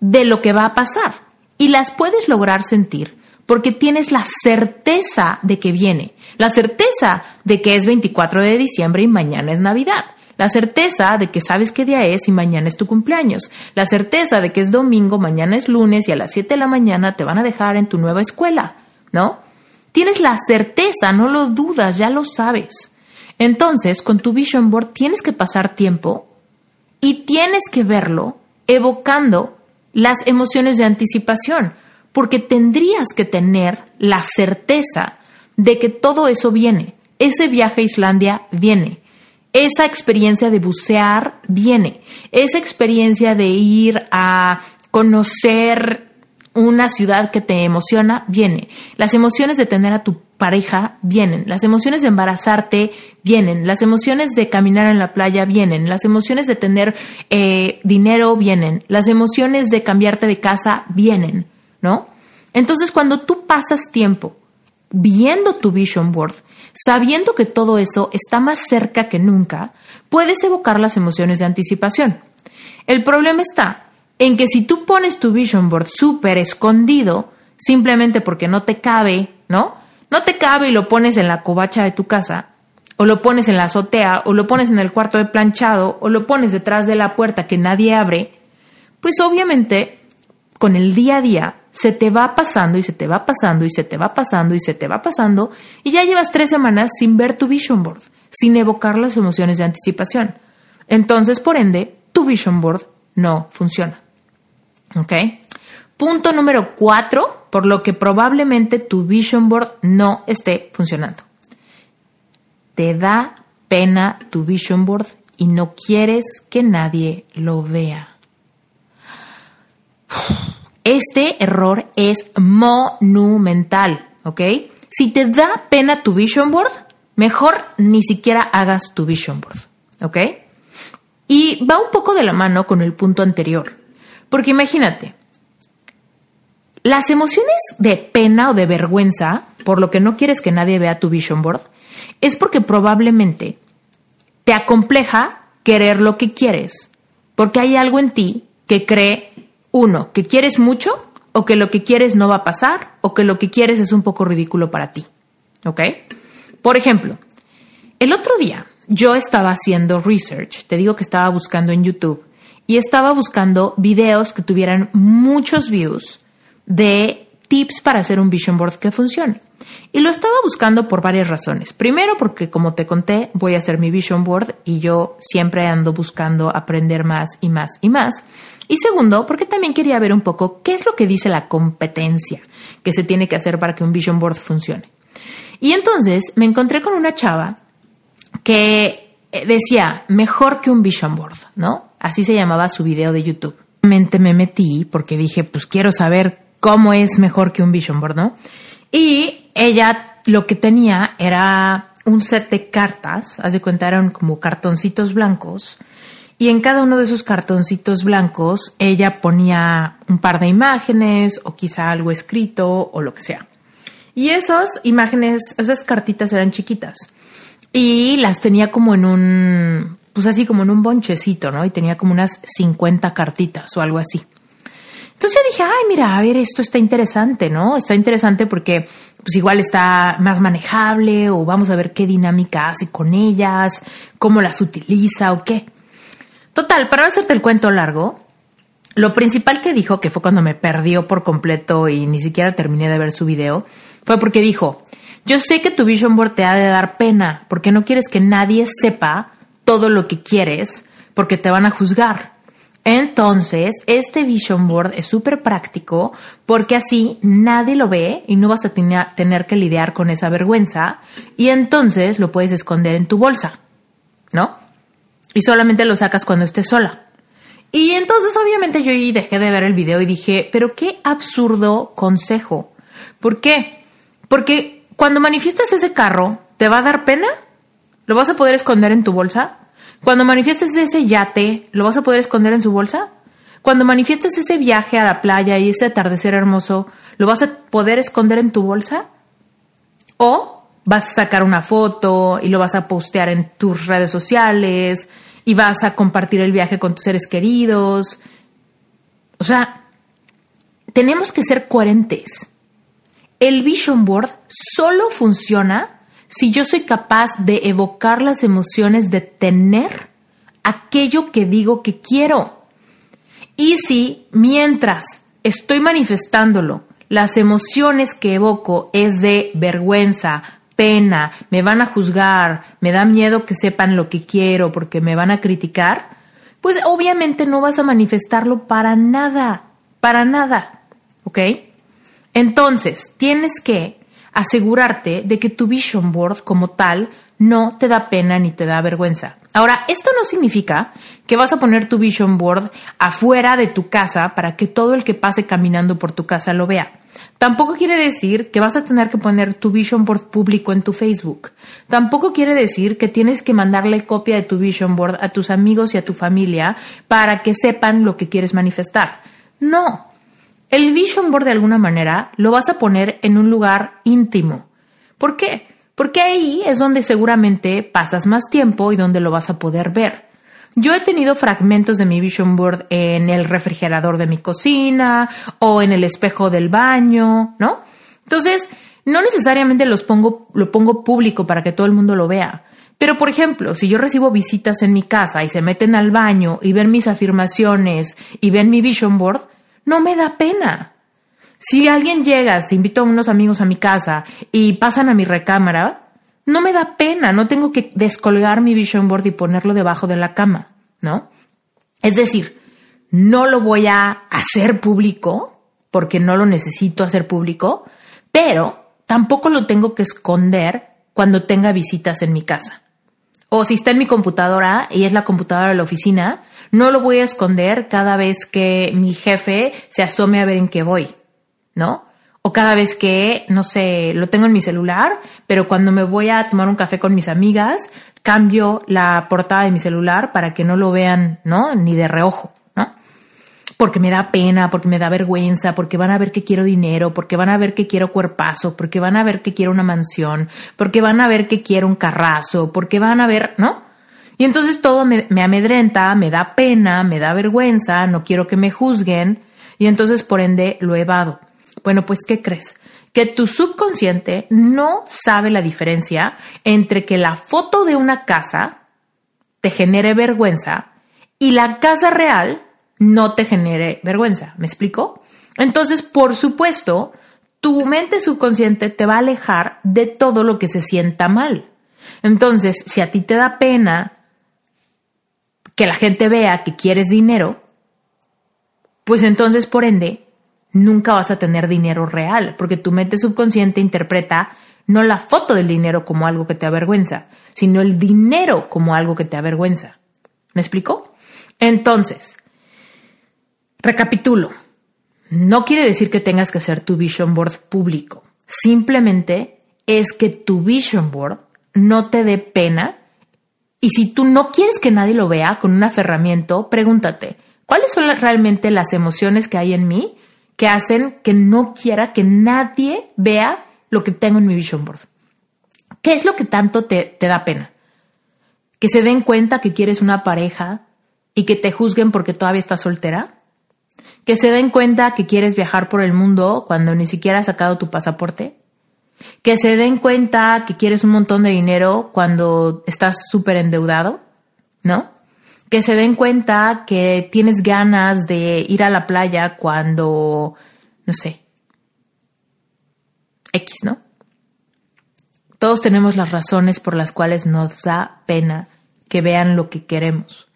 de lo que va a pasar y las puedes lograr sentir porque tienes la certeza de que viene, la certeza de que es 24 de diciembre y mañana es Navidad, la certeza de que sabes qué día es y mañana es tu cumpleaños, la certeza de que es domingo, mañana es lunes y a las 7 de la mañana te van a dejar en tu nueva escuela, ¿no? Tienes la certeza, no lo dudas, ya lo sabes. Entonces, con tu vision board tienes que pasar tiempo y tienes que verlo evocando las emociones de anticipación porque tendrías que tener la certeza de que todo eso viene. Ese viaje a Islandia viene. Esa experiencia de bucear viene. Esa experiencia de ir a conocer una ciudad que te emociona viene. Las emociones de tener a tu pareja vienen. Las emociones de embarazarte vienen. Las emociones de caminar en la playa vienen. Las emociones de tener eh, dinero vienen. Las emociones de cambiarte de casa vienen. ¿No? Entonces, cuando tú pasas tiempo viendo tu vision board, sabiendo que todo eso está más cerca que nunca, puedes evocar las emociones de anticipación. El problema está en que si tú pones tu vision board súper escondido, simplemente porque no te cabe, ¿no? No te cabe y lo pones en la covacha de tu casa, o lo pones en la azotea, o lo pones en el cuarto de planchado, o lo pones detrás de la puerta que nadie abre, pues obviamente con el día a día se te va pasando y se te va pasando y se te va pasando y se te va pasando y ya llevas tres semanas sin ver tu vision board, sin evocar las emociones de anticipación. Entonces, por ende, tu vision board no funciona. ¿Ok? Punto número cuatro, por lo que probablemente tu vision board no esté funcionando. Te da pena tu vision board y no quieres que nadie lo vea. Este error es monumental, ¿ok? Si te da pena tu vision board, mejor ni siquiera hagas tu vision board, ¿ok? Y va un poco de la mano con el punto anterior, porque imagínate, las emociones de pena o de vergüenza, por lo que no quieres que nadie vea tu vision board, es porque probablemente te acompleja querer lo que quieres, porque hay algo en ti que cree, uno, que quieres mucho o que lo que quieres no va a pasar o que lo que quieres es un poco ridículo para ti. ¿Ok? Por ejemplo, el otro día yo estaba haciendo research, te digo que estaba buscando en YouTube y estaba buscando videos que tuvieran muchos views de tips para hacer un vision board que funcione. Y lo estaba buscando por varias razones. Primero, porque como te conté, voy a hacer mi vision board y yo siempre ando buscando aprender más y más y más. Y segundo, porque también quería ver un poco qué es lo que dice la competencia que se tiene que hacer para que un vision board funcione. Y entonces me encontré con una chava que eh, decía, mejor que un vision board, ¿no? Así se llamaba su video de YouTube. Realmente me metí porque dije, pues quiero saber cómo es mejor que un vision board, ¿no? Y ella lo que tenía era un set de cartas, haz de cuenta eran como cartoncitos blancos, y en cada uno de esos cartoncitos blancos ella ponía un par de imágenes o quizá algo escrito o lo que sea. Y esas imágenes, esas cartitas eran chiquitas y las tenía como en un, pues así como en un bonchecito, ¿no? Y tenía como unas 50 cartitas o algo así. Entonces yo dije, ay, mira, a ver, esto está interesante, ¿no? Está interesante porque pues igual está más manejable o vamos a ver qué dinámica hace con ellas, cómo las utiliza o qué. Total, para no hacerte el cuento largo, lo principal que dijo, que fue cuando me perdió por completo y ni siquiera terminé de ver su video, fue porque dijo, yo sé que tu vision board te ha de dar pena porque no quieres que nadie sepa todo lo que quieres porque te van a juzgar. Entonces, este vision board es súper práctico porque así nadie lo ve y no vas a tener que lidiar con esa vergüenza y entonces lo puedes esconder en tu bolsa, ¿no? Y solamente lo sacas cuando estés sola. Y entonces obviamente yo dejé de ver el video y dije, pero qué absurdo consejo. ¿Por qué? Porque cuando manifiestas ese carro, ¿te va a dar pena? ¿Lo vas a poder esconder en tu bolsa? Cuando manifiestes ese yate, ¿lo vas a poder esconder en su bolsa? Cuando manifiestes ese viaje a la playa y ese atardecer hermoso, ¿lo vas a poder esconder en tu bolsa? ¿O vas a sacar una foto y lo vas a postear en tus redes sociales y vas a compartir el viaje con tus seres queridos? O sea, tenemos que ser coherentes. El vision board solo funciona si yo soy capaz de evocar las emociones de tener aquello que digo que quiero. Y si mientras estoy manifestándolo, las emociones que evoco es de vergüenza, pena, me van a juzgar, me da miedo que sepan lo que quiero porque me van a criticar, pues obviamente no vas a manifestarlo para nada, para nada, ¿ok? Entonces, tienes que asegurarte de que tu vision board como tal no te da pena ni te da vergüenza. Ahora, esto no significa que vas a poner tu vision board afuera de tu casa para que todo el que pase caminando por tu casa lo vea. Tampoco quiere decir que vas a tener que poner tu vision board público en tu Facebook. Tampoco quiere decir que tienes que mandarle copia de tu vision board a tus amigos y a tu familia para que sepan lo que quieres manifestar. No, el vision board de alguna manera lo vas a poner en un lugar íntimo. ¿Por qué? Porque ahí es donde seguramente pasas más tiempo y donde lo vas a poder ver. Yo he tenido fragmentos de mi vision board en el refrigerador de mi cocina o en el espejo del baño, ¿no? Entonces, no necesariamente los pongo, lo pongo público para que todo el mundo lo vea. Pero, por ejemplo, si yo recibo visitas en mi casa y se meten al baño y ven mis afirmaciones y ven mi vision board, no me da pena. Si alguien llega, se invito a unos amigos a mi casa y pasan a mi recámara, no me da pena, no tengo que descolgar mi vision board y ponerlo debajo de la cama, ¿no? Es decir, no lo voy a hacer público, porque no lo necesito hacer público, pero tampoco lo tengo que esconder cuando tenga visitas en mi casa. O si está en mi computadora y es la computadora de la oficina, no lo voy a esconder cada vez que mi jefe se asome a ver en qué voy, ¿no? O cada vez que, no sé, lo tengo en mi celular, pero cuando me voy a tomar un café con mis amigas, cambio la portada de mi celular para que no lo vean, ¿no? Ni de reojo porque me da pena, porque me da vergüenza, porque van a ver que quiero dinero, porque van a ver que quiero cuerpazo, porque van a ver que quiero una mansión, porque van a ver que quiero un carrazo, porque van a ver, ¿no? Y entonces todo me, amedrenta, me da pena, me da vergüenza, no quiero que me juzguen y entonces por ende lo evado. Bueno, pues ¿qué crees? Que tu subconsciente no sabe la diferencia entre que la foto de una casa te genere vergüenza y la casa real no te genere vergüenza. ¿Me explico? Entonces, por supuesto, tu mente subconsciente te va a alejar de todo lo que se sienta mal. Entonces, si a ti te da pena que la gente vea que quieres dinero, pues entonces, por ende, nunca vas a tener dinero real, porque tu mente subconsciente interpreta no la foto del dinero como algo que te avergüenza, sino el dinero como algo que te avergüenza. ¿Me explico? Entonces, Recapitulo. No quiere decir que tengas que hacer tu vision board público. Simplemente es que tu vision board no te dé pena. Y si tú no quieres que nadie lo vea con un aferramiento, pregúntate, ¿cuáles son realmente las emociones que hay en mí que hacen que no quiera que nadie vea lo que tengo en mi vision board? ¿Qué es lo que tanto te, te da pena? ¿Que se den cuenta que quieres una pareja y que te juzguen porque todavía estás soltera? que se den cuenta que quieres viajar por el mundo cuando ni siquiera has sacado tu pasaporte, que se den cuenta que quieres un montón de dinero cuando estás súper endeudado, ¿no? Que se den cuenta que tienes ganas de ir a la playa cuando, no sé, X, ¿no? Todos tenemos las razones por las cuales nos da pena que vean lo que queremos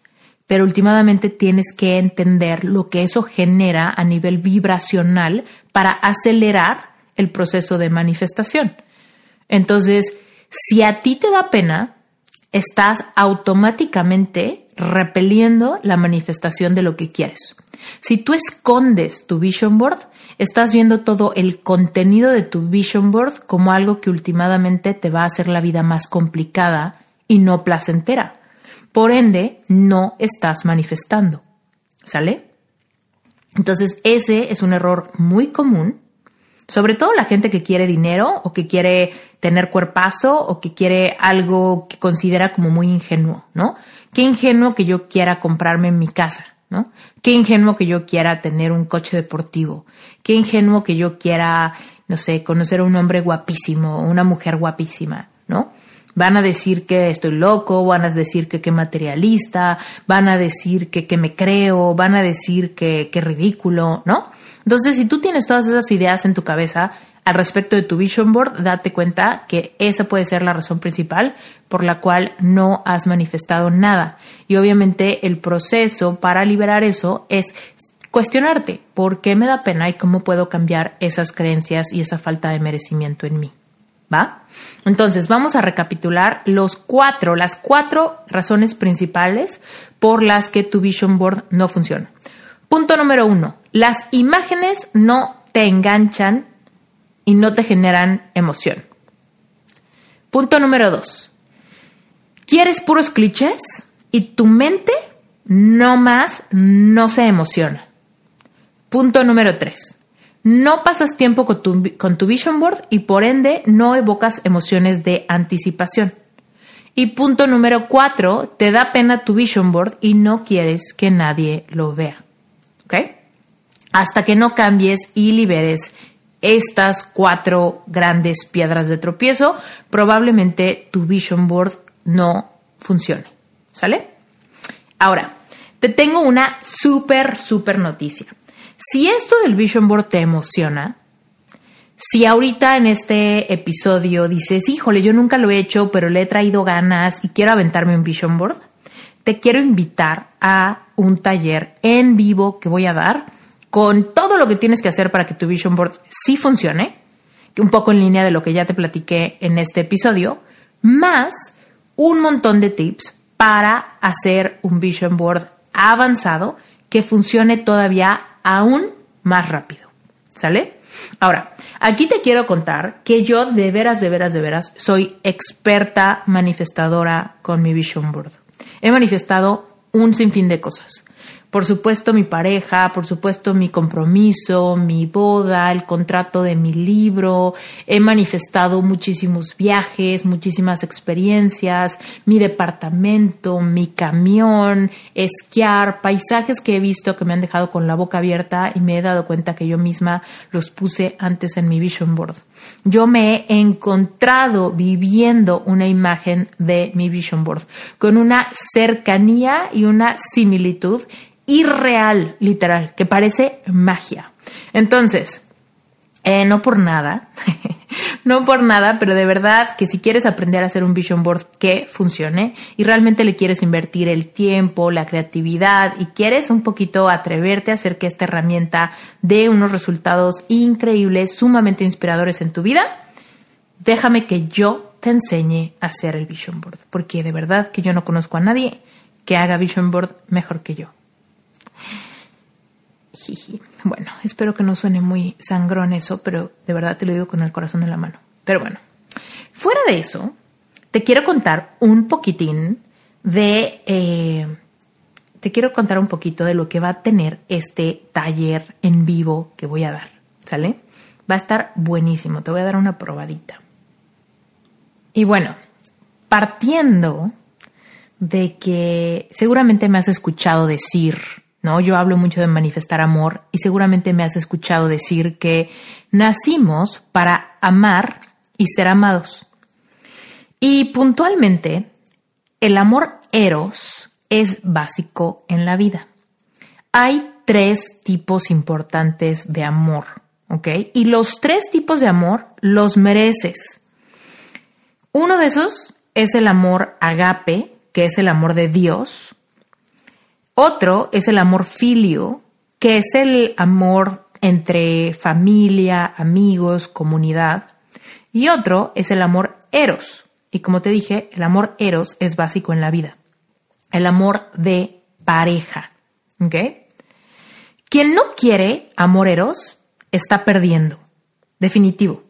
pero últimamente tienes que entender lo que eso genera a nivel vibracional para acelerar el proceso de manifestación. Entonces, si a ti te da pena, estás automáticamente repeliendo la manifestación de lo que quieres. Si tú escondes tu vision board, estás viendo todo el contenido de tu vision board como algo que últimamente te va a hacer la vida más complicada y no placentera. Por ende, no estás manifestando. ¿Sale? Entonces, ese es un error muy común, sobre todo la gente que quiere dinero o que quiere tener cuerpazo o que quiere algo que considera como muy ingenuo, ¿no? Qué ingenuo que yo quiera comprarme mi casa, ¿no? Qué ingenuo que yo quiera tener un coche deportivo, qué ingenuo que yo quiera, no sé, conocer a un hombre guapísimo, una mujer guapísima, ¿no? Van a decir que estoy loco, van a decir que qué materialista, van a decir que, que me creo, van a decir que qué ridículo, ¿no? Entonces, si tú tienes todas esas ideas en tu cabeza al respecto de tu vision board, date cuenta que esa puede ser la razón principal por la cual no has manifestado nada. Y obviamente el proceso para liberar eso es cuestionarte por qué me da pena y cómo puedo cambiar esas creencias y esa falta de merecimiento en mí. ¿Va? Entonces, vamos a recapitular los cuatro, las cuatro razones principales por las que tu vision board no funciona. Punto número uno, las imágenes no te enganchan y no te generan emoción. Punto número dos, quieres puros clichés y tu mente no más no se emociona. Punto número tres, no pasas tiempo con tu, vision board y por ende no evocas emociones de anticipación. Y punto número cuatro, te da pena tu vision board y no quieres que nadie lo vea. ¿Ok? Hasta que no cambies y liberes estas cuatro grandes piedras de tropiezo, probablemente tu vision board no funcione. ¿Sale? Ahora, te tengo una súper, súper noticia. Si esto del Vision Board te emociona, si ahorita en este episodio dices, híjole, yo nunca lo he hecho, pero le he traído ganas y quiero aventarme un Vision Board, te quiero invitar a un taller en vivo que voy a dar con todo lo que tienes que hacer para que tu vision board sí funcione, un poco en línea de lo que ya te platiqué en este episodio, más un montón de tips para hacer un vision board avanzado que funcione todavía aún más rápido. ¿Sale? Ahora, aquí te quiero contar que yo de veras, de veras, de veras soy experta manifestadora con mi vision board. He manifestado un sinfín de cosas por supuesto mi pareja, por supuesto mi compromiso, mi boda, el contrato de mi libro, he manifestado muchísimos viajes, muchísimas experiencias, mi departamento, mi camión, esquiar, paisajes que he visto que me han dejado con la boca abierta y me he dado cuenta que yo misma los puse antes en mi vision board. Yo me he encontrado viviendo una imagen de mi vision board con una cercanía y una similitud irreal, literal, que parece magia. Entonces, eh, no por nada, no por nada, pero de verdad que si quieres aprender a hacer un vision board que funcione y realmente le quieres invertir el tiempo, la creatividad y quieres un poquito atreverte a hacer que esta herramienta dé unos resultados increíbles, sumamente inspiradores en tu vida, déjame que yo te enseñe a hacer el vision board, porque de verdad que yo no conozco a nadie que haga vision board mejor que yo. Bueno, espero que no suene muy sangrón eso, pero de verdad te lo digo con el corazón en la mano. Pero bueno, fuera de eso, te quiero contar un poquitín de... Eh, te quiero contar un poquito de lo que va a tener este taller en vivo que voy a dar, ¿sale? Va a estar buenísimo, te voy a dar una probadita. Y bueno, partiendo de que seguramente me has escuchado decir ¿no? Yo hablo mucho de manifestar amor y seguramente me has escuchado decir que nacimos para amar y ser amados. Y puntualmente, el amor eros es básico en la vida. Hay tres tipos importantes de amor, ¿ok? Y los tres tipos de amor los mereces. Uno de esos es el amor agape, que es el amor de Dios, otro es el amor filio, que es el amor entre familia, amigos, comunidad. Y otro es el amor eros. Y como te dije, el amor eros es básico en la vida. El amor de pareja. ¿Ok? Quien no quiere amor eros está perdiendo. Definitivo.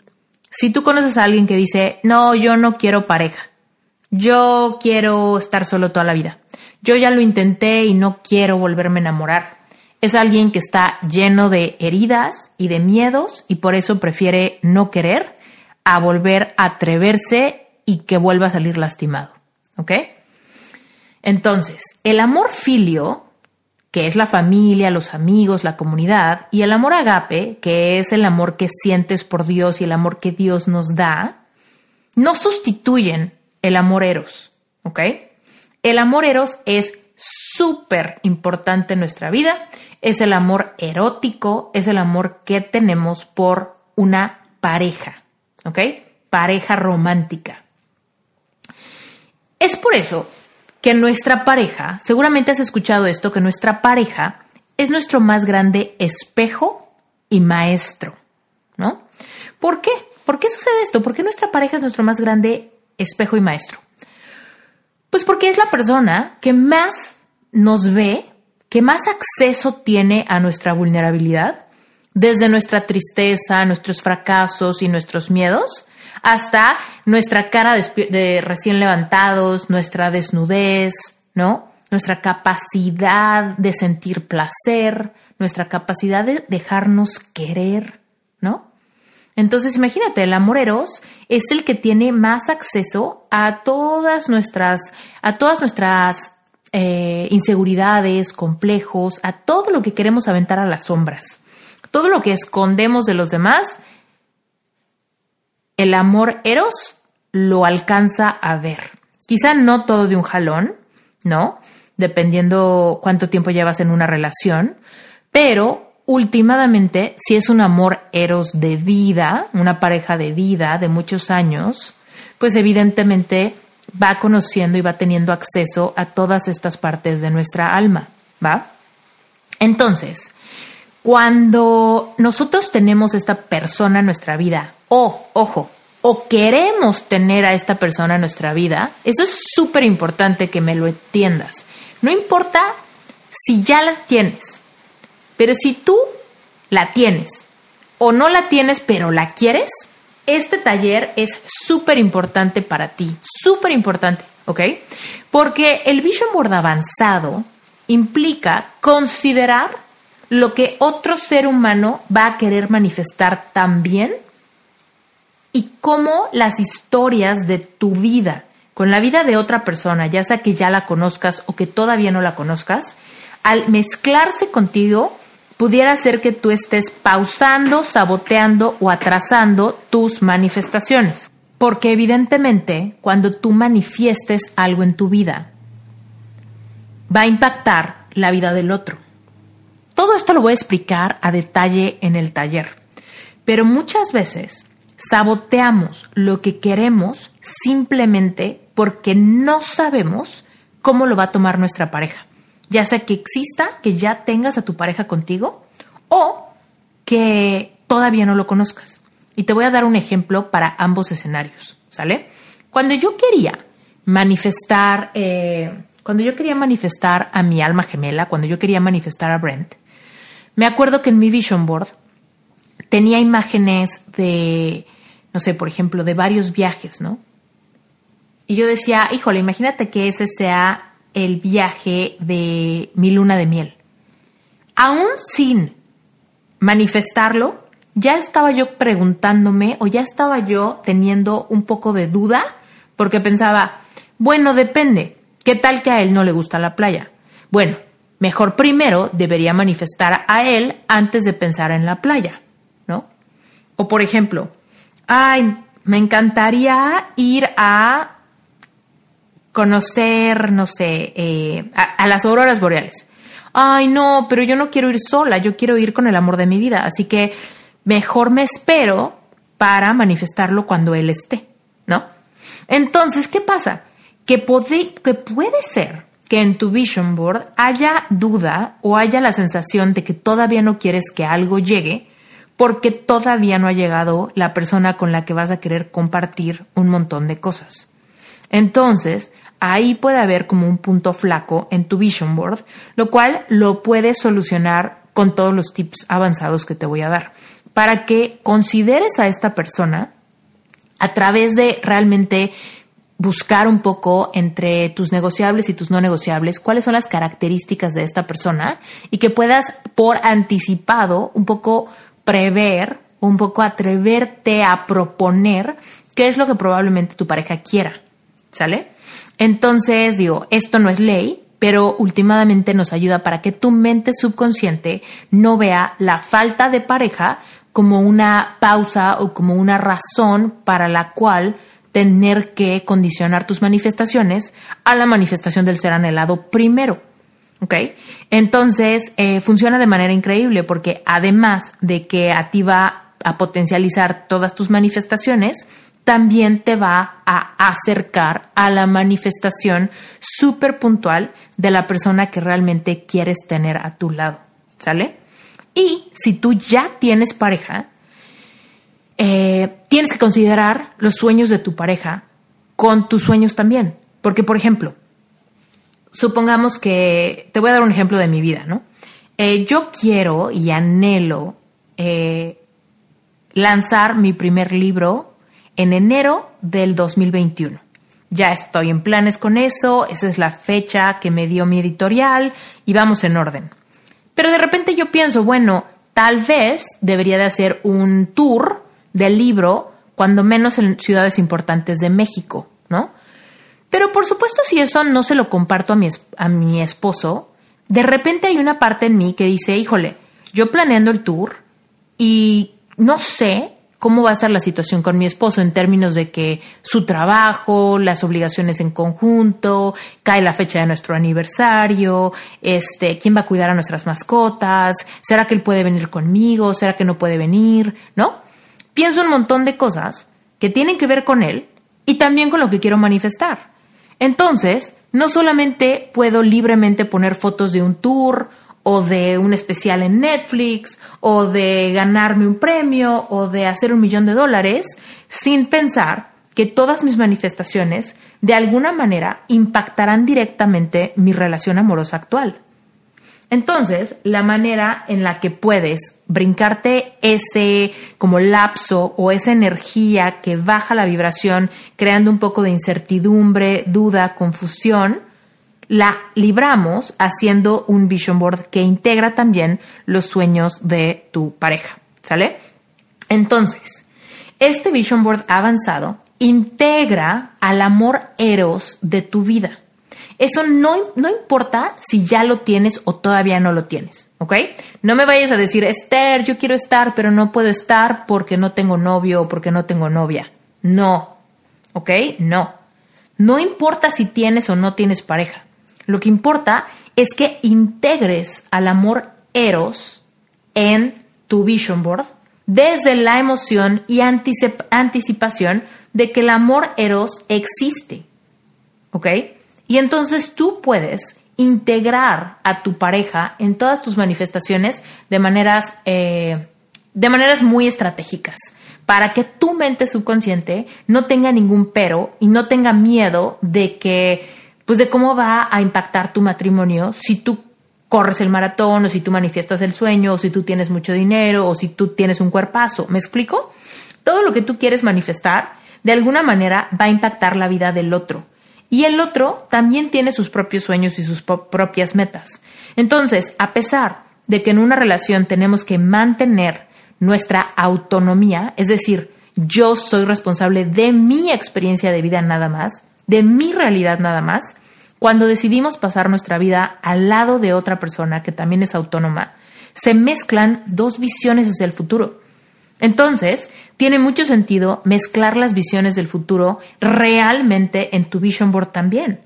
Si tú conoces a alguien que dice, no, yo no quiero pareja. Yo quiero estar solo toda la vida yo ya lo intenté y no quiero volverme a enamorar. Es alguien que está lleno de heridas y de miedos y por eso prefiere no querer a volver a atreverse y que vuelva a salir lastimado. ¿Ok? Entonces, el amor filio, que es la familia, los amigos, la comunidad, y el amor agape, que es el amor que sientes por Dios y el amor que Dios nos da, no sustituyen el amor eros. ¿Ok? El amor eros es súper importante en nuestra vida. Es el amor erótico, es el amor que tenemos por una pareja, ¿ok? Pareja romántica. Es por eso que nuestra pareja, seguramente has escuchado esto, que nuestra pareja es nuestro más grande espejo y maestro, ¿no? ¿Por qué? ¿Por qué sucede esto? ¿Por qué nuestra pareja es nuestro más grande espejo y maestro? Pues porque es la persona que más nos ve, que más acceso tiene a nuestra vulnerabilidad, desde nuestra tristeza, nuestros fracasos y nuestros miedos, hasta nuestra cara de, recién levantados, nuestra desnudez, ¿no? Nuestra capacidad de sentir placer, nuestra capacidad de dejarnos querer, ¿no? Entonces, imagínate, el amor eros es el que tiene más acceso a todas nuestras, a todas nuestras eh, inseguridades, complejos, a todo lo que queremos aventar a las sombras. Todo lo que escondemos de los demás, el amor eros lo alcanza a ver. Quizá no todo de un jalón, ¿no? Dependiendo cuánto tiempo llevas en una relación, pero últimamente, si es un amor eros de vida, una pareja de vida de muchos años, pues evidentemente va conociendo y va teniendo acceso a todas estas partes de nuestra alma, ¿va? Entonces, cuando nosotros tenemos esta persona en nuestra vida, o, ojo, o queremos tener a esta persona en nuestra vida, eso es súper importante que me lo entiendas. No importa si ya la tienes, pero si tú la tienes o no la tienes pero la quieres, este taller es súper importante para ti, súper importante, ¿ok? Porque el Vision Board avanzado implica considerar lo que otro ser humano va a querer manifestar también y cómo las historias de tu vida con la vida de otra persona, ya sea que ya la conozcas o que todavía no la conozcas, al mezclarse contigo, pudiera hacer que tú estés pausando, saboteando o atrasando tus manifestaciones. Porque evidentemente, cuando tú manifiestes algo en tu vida, va a impactar la vida del otro. Todo esto lo voy a explicar a detalle en el taller. Pero muchas veces saboteamos lo que queremos simplemente porque no sabemos cómo lo va a tomar nuestra pareja ya sea que exista, que ya tengas a tu pareja contigo o que todavía no lo conozcas. Y te voy a dar un ejemplo para ambos escenarios, ¿sale? Cuando yo quería manifestar, eh, cuando yo quería manifestar a mi alma gemela, cuando yo quería manifestar a Brent, me acuerdo que en mi vision board tenía imágenes de, no sé, por ejemplo, de varios viajes, ¿no? Y yo decía, híjole, imagínate que ese sea el viaje de mi luna de miel. Aún sin manifestarlo, ya estaba yo preguntándome o ya estaba yo teniendo un poco de duda porque pensaba, bueno, depende, ¿qué tal que a él no le gusta la playa? Bueno, mejor primero debería manifestar a él antes de pensar en la playa, ¿no? O por ejemplo, ay, me encantaría ir a conocer, no sé, eh, a, las auroras boreales. Ay, no, pero yo no quiero ir sola, yo quiero ir con el amor de mi vida, así que mejor me espero para manifestarlo cuando él esté, ¿no? Entonces, ¿qué pasa? Que puede, que puede ser que en tu vision board haya duda o haya la sensación de que todavía no quieres que algo llegue porque todavía no ha llegado la persona con la que vas a querer compartir un montón de cosas. Entonces, ahí puede haber como un punto flaco en tu vision board, lo cual lo puedes solucionar con todos los tips avanzados que te voy a dar, para que consideres a esta persona a través de realmente buscar un poco entre tus negociables y tus no negociables cuáles son las características de esta persona y que puedas por anticipado un poco prever, un poco atreverte a proponer qué es lo que probablemente tu pareja quiera. ¿Sale? Entonces, digo, esto no es ley, pero últimamente nos ayuda para que tu mente subconsciente no vea la falta de pareja como una pausa o como una razón para la cual tener que condicionar tus manifestaciones a la manifestación del ser anhelado primero. ¿Ok? Entonces, eh, funciona de manera increíble porque además de que a ti va a potencializar todas tus manifestaciones, también te va a acercar a la manifestación súper puntual de la persona que realmente quieres tener a tu lado. ¿Sale? Y si tú ya tienes pareja, eh, tienes que considerar los sueños de tu pareja con tus sueños también. Porque, por ejemplo, supongamos que, te voy a dar un ejemplo de mi vida, ¿no? Eh, yo quiero y anhelo eh, lanzar mi primer libro en enero del 2021. Ya estoy en planes con eso, esa es la fecha que me dio mi editorial y vamos en orden. Pero de repente yo pienso, bueno, tal vez debería de hacer un tour del libro, cuando menos en ciudades importantes de México, ¿no? Pero por supuesto si eso no se lo comparto a mi, a mi esposo, de repente hay una parte en mí que dice, híjole, yo planeando el tour y no sé cómo va a estar la situación con mi esposo en términos de que su trabajo, las obligaciones en conjunto, cae la fecha de nuestro aniversario, este, quién va a cuidar a nuestras mascotas, será que él puede venir conmigo, será que no puede venir, ¿no? Pienso un montón de cosas que tienen que ver con él y también con lo que quiero manifestar. Entonces, no solamente puedo libremente poner fotos de un tour o de un especial en Netflix o de ganarme un premio o de hacer un millón de dólares sin pensar que todas mis manifestaciones de alguna manera impactarán directamente mi relación amorosa actual. Entonces, la manera en la que puedes brincarte ese como lapso o esa energía que baja la vibración, creando un poco de incertidumbre, duda, confusión, la libramos haciendo un vision board que integra también los sueños de tu pareja. ¿Sale? Entonces, este vision board avanzado integra al amor eros de tu vida. Eso no, no importa si ya lo tienes o todavía no lo tienes, ¿ok? No me vayas a decir, Esther, yo quiero estar, pero no puedo estar porque no tengo novio o porque no tengo novia. No, ¿ok? No. No importa si tienes o no tienes pareja. Lo que importa es que integres al amor eros en tu vision board desde la emoción y anticipación de que el amor eros existe. ¿Ok? Y entonces tú puedes integrar a tu pareja en todas tus manifestaciones de maneras, eh, de maneras muy estratégicas para que tu mente subconsciente no tenga ningún pero y no tenga miedo de que, pues de cómo va a impactar tu matrimonio si tú corres el maratón o si tú manifiestas el sueño o si tú tienes mucho dinero o si tú tienes un cuerpazo. ¿Me explico? Todo lo que tú quieres manifestar de alguna manera va a impactar la vida del otro y el otro también tiene sus propios sueños y sus propias metas. Entonces, a pesar de que en una relación tenemos que mantener nuestra autonomía, es decir, yo soy responsable de mi experiencia de vida nada más, de mi realidad nada más, cuando decidimos pasar nuestra vida al lado de otra persona que también es autónoma, se mezclan dos visiones hacia el futuro. Entonces, tiene mucho sentido mezclar las visiones del futuro realmente en tu vision board también.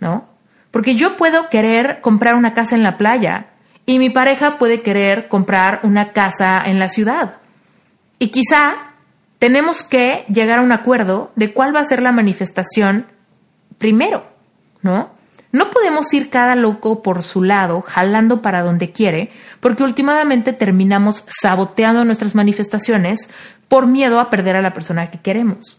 ¿No? Porque yo puedo querer comprar una casa en la playa y mi pareja puede querer comprar una casa en la ciudad. Y quizá tenemos que llegar a un acuerdo de cuál va a ser la manifestación primero, ¿no? No podemos ir cada loco por su lado, jalando para donde quiere, porque últimamente terminamos saboteando nuestras manifestaciones por miedo a perder a la persona que queremos.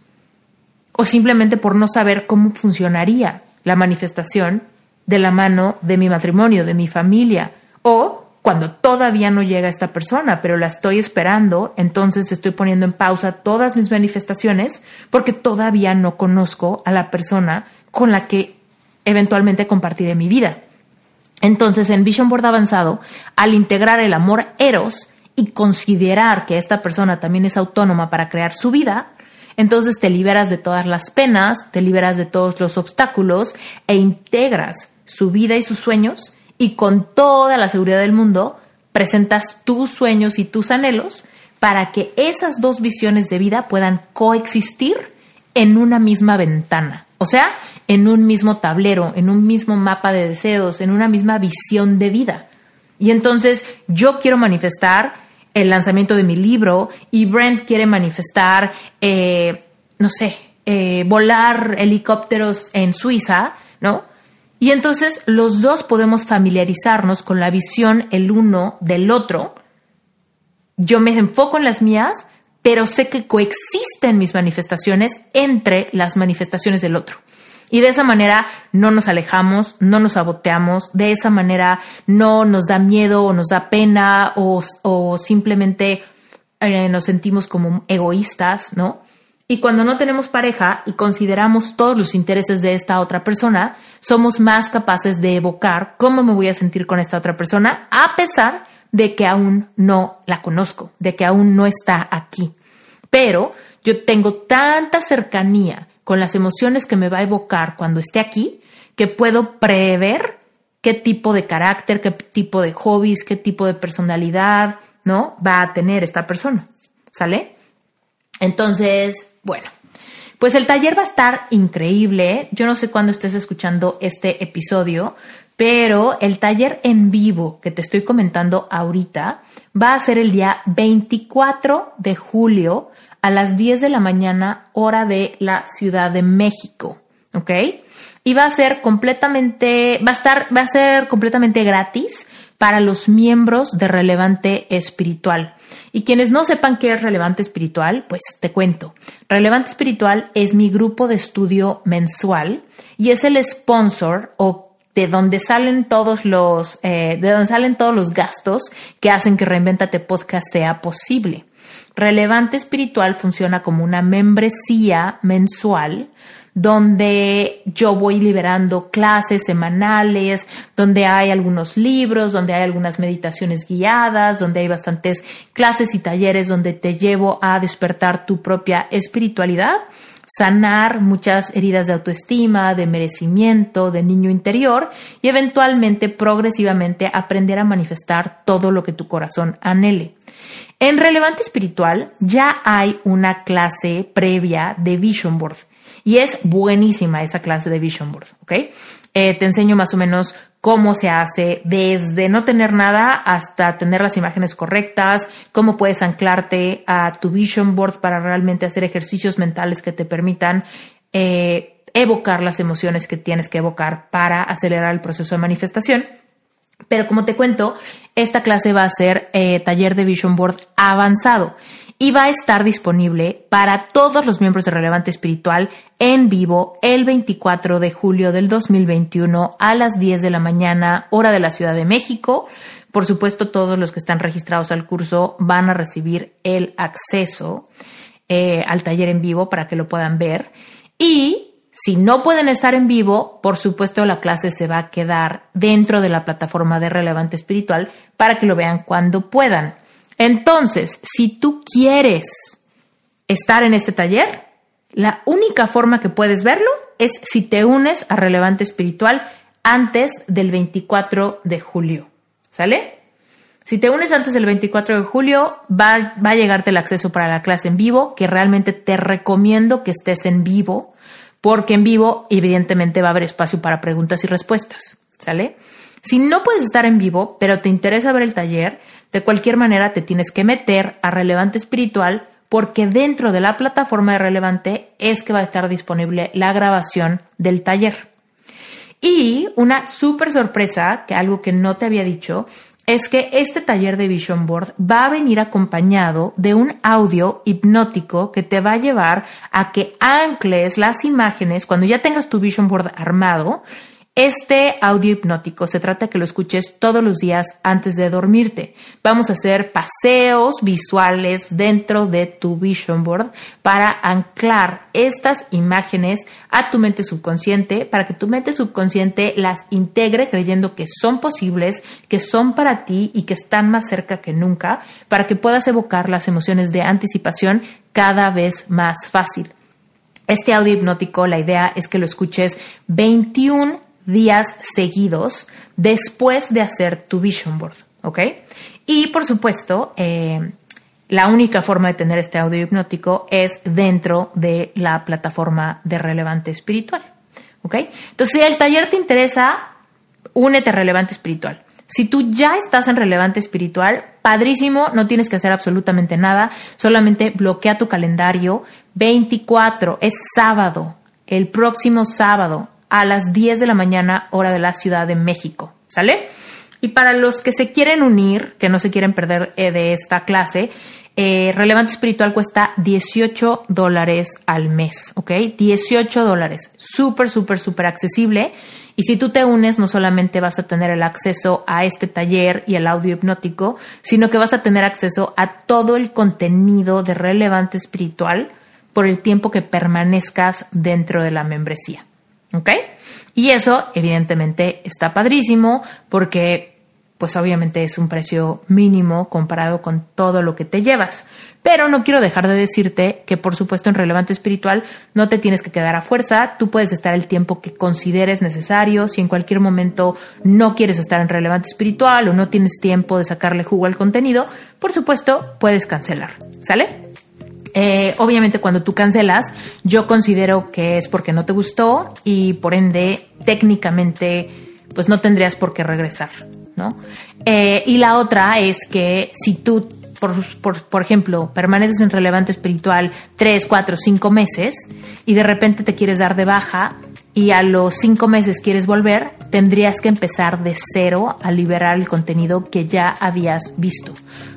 O simplemente por no saber cómo funcionaría la manifestación de la mano de mi matrimonio, de mi familia, o cuando todavía no llega esta persona, pero la estoy esperando, entonces estoy poniendo en pausa todas mis manifestaciones porque todavía no conozco a la persona con la que eventualmente compartiré mi vida. Entonces, en Vision Board Avanzado, al integrar el amor eros y considerar que esta persona también es autónoma para crear su vida, entonces te liberas de todas las penas, te liberas de todos los obstáculos e integras su vida y sus sueños y con toda la seguridad del mundo presentas tus sueños y tus anhelos para que esas dos visiones de vida puedan coexistir en una misma ventana. O sea, en un mismo tablero, en un mismo mapa de deseos, en una misma visión de vida. Y entonces yo quiero manifestar el lanzamiento de mi libro y Brent quiere manifestar, eh, no sé, eh, volar helicópteros en Suiza, ¿no? Y entonces los dos podemos familiarizarnos con la visión el uno del otro. Yo me enfoco en las mías, pero sé que coexisten mis manifestaciones entre las manifestaciones del otro. Y de esa manera no nos alejamos, no nos saboteamos, de esa manera no nos da miedo o nos da pena o, simplemente eh, nos sentimos como egoístas, ¿no? Y cuando no tenemos pareja y consideramos todos los intereses de esta otra persona, somos más capaces de evocar cómo me voy a sentir con esta otra persona, a pesar de que aún no la conozco, de que aún no está aquí. Pero yo tengo tanta cercanía con las emociones que me va a evocar cuando esté aquí, que puedo prever qué tipo de carácter, qué tipo de hobbies, qué tipo de personalidad, ¿no? Va a tener esta persona. ¿Sale? Entonces, bueno, pues el taller va a estar increíble. Yo no sé cuándo estés escuchando este episodio, pero el taller en vivo que te estoy comentando ahorita va a ser el día 24 de julio a las 10 de la mañana, hora de la Ciudad de México. ¿ok? Y va a ser completamente, va a estar, va a ser completamente gratis para los miembros de Relevante Espiritual. Y quienes no sepan qué es Relevante Espiritual, pues te cuento. Relevante Espiritual es mi grupo de estudio mensual y es el sponsor o de donde salen todos los, eh, de donde salen todos los gastos que hacen que Reinventate Podcast sea posible. Relevante Espiritual funciona como una membresía mensual donde yo voy liberando clases semanales, donde hay algunos libros, donde hay algunas meditaciones guiadas, donde hay bastantes clases y talleres donde te llevo a despertar tu propia espiritualidad sanar muchas heridas de autoestima, de merecimiento, de niño interior y eventualmente, progresivamente, aprender a manifestar todo lo que tu corazón anhele. En Relevante Espiritual ya hay una clase previa de Vision Board y es buenísima esa clase de Vision Board, ¿ok? Eh, te enseño más o menos cómo se hace desde no tener nada hasta tener las imágenes correctas, cómo puedes anclarte a tu vision board para realmente hacer ejercicios mentales que te permitan eh, evocar las emociones que tienes que evocar para acelerar el proceso de manifestación. Pero como te cuento, esta clase va a ser eh, taller de vision board avanzado y va a estar disponible para todos los miembros de Relevante Espiritual en vivo el 24 de julio del 2021 a las 10 de la mañana, hora de la Ciudad de México. Por supuesto, todos los que están registrados al curso van a recibir el acceso eh, al taller en vivo para que lo puedan ver. Y si no pueden estar en vivo, por supuesto la clase se va a quedar dentro de la plataforma de Relevante Espiritual para que lo vean cuando puedan. Entonces, si tú quieres estar en este taller, la única forma que puedes verlo es si te unes a Relevante Espiritual antes del 24 de julio. ¿Sale? Si te unes antes del 24 de julio, va, va, a llegarte el acceso para la clase en vivo, que realmente te recomiendo que estés en vivo, porque en vivo evidentemente va a haber espacio para preguntas y respuestas. ¿Sale? Si no puedes estar en vivo, pero te interesa ver el taller, de cualquier manera te tienes que meter a Relevante Espiritual porque dentro de la plataforma de Relevante es que va a estar disponible la grabación del taller. Y una súper sorpresa, que algo que no te había dicho, es que este taller de Vision Board va a venir acompañado de un audio hipnótico que te va a llevar a que ancles las imágenes cuando ya tengas tu Vision Board armado este audio hipnótico se trata de que lo escuches todos los días antes de dormirte. Vamos a hacer paseos visuales dentro de tu vision board para anclar estas imágenes a tu mente subconsciente, para que tu mente subconsciente las integre creyendo que son posibles, que son para ti y que están más cerca que nunca, para que puedas evocar las emociones de anticipación cada vez más fácil. Este audio hipnótico, la idea es que lo escuches 21 días seguidos después de hacer tu vision board, ¿ok? Y por supuesto, eh, la única forma de tener este audio hipnótico es dentro de la plataforma de Relevante Espiritual, ¿ok? Entonces, si el taller te interesa, únete a Relevante Espiritual. Si tú ya estás en Relevante Espiritual, padrísimo, no tienes que hacer absolutamente nada, solamente bloquea tu calendario. 24 es sábado, el próximo sábado a las 10 de la mañana hora de la Ciudad de México, ¿sale? Y para los que se quieren unir, que no se quieren perder eh, de esta clase, eh, Relevante Espiritual cuesta 18 dólares al mes, ¿ok? 18 dólares, súper, súper, súper accesible. Y si tú te unes, no solamente vas a tener el acceso a este taller y el audio hipnótico, sino que vas a tener acceso a todo el contenido de Relevante Espiritual por el tiempo que permanezcas dentro de la membresía. ¿Ok? Y eso, evidentemente, está padrísimo porque, pues obviamente es un precio mínimo comparado con todo lo que te llevas. Pero no quiero dejar de decirte que, por supuesto, en relevante espiritual no te tienes que quedar a fuerza. Tú puedes estar el tiempo que consideres necesario. Si en cualquier momento no quieres estar en relevante espiritual o no tienes tiempo de sacarle jugo al contenido, por supuesto, puedes cancelar. ¿Sale? Eh, obviamente cuando tú cancelas, yo considero que es porque no te gustó y por ende técnicamente pues no tendrías por qué regresar, ¿no? Eh, y la otra es que si tú, por, por, por, ejemplo, permaneces en relevante espiritual tres, cuatro, cinco meses y de repente te quieres dar de baja, y a los cinco meses quieres volver, tendrías que empezar de cero a liberar el contenido que ya habías visto.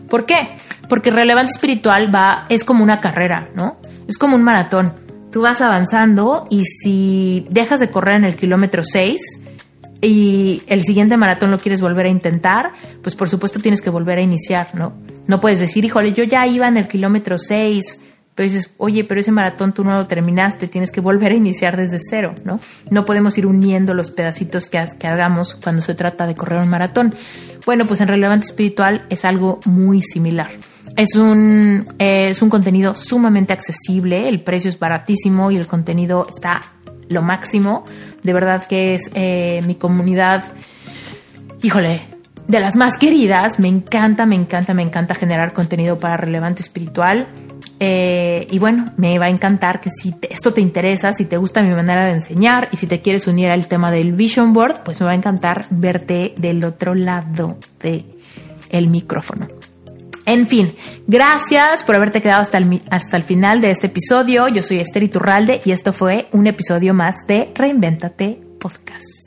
¿Por qué? Porque relevante espiritual va, es como una carrera, ¿no? Es como un maratón. Tú vas avanzando y si dejas de correr en el kilómetro 6 y el siguiente maratón lo quieres volver a intentar, pues por supuesto tienes que volver a iniciar, ¿no? No puedes decir, híjole, yo ya iba en el kilómetro 6, pero dices, oye, pero ese maratón tú no lo terminaste, tienes que volver a iniciar desde cero, ¿no? No podemos ir uniendo los pedacitos que, que hagamos cuando se trata de correr un maratón. Bueno, pues en Relevante Espiritual es algo muy similar. Es un, es un contenido sumamente accesible, el precio es baratísimo y el contenido está lo máximo. De verdad que es eh, mi comunidad, híjole, de las más queridas. Me encanta, me encanta, me encanta generar contenido para relevante espiritual. Eh, y bueno, me va a encantar que si esto te interesa, si te gusta mi manera de enseñar y si te quieres unir al tema del Vision Board, pues me va a encantar verte del otro lado de el micrófono. En fin, gracias por haberte quedado hasta el, hasta el final de este episodio. Yo soy Esther Iturralde y esto fue un episodio más de Reinventate Podcast.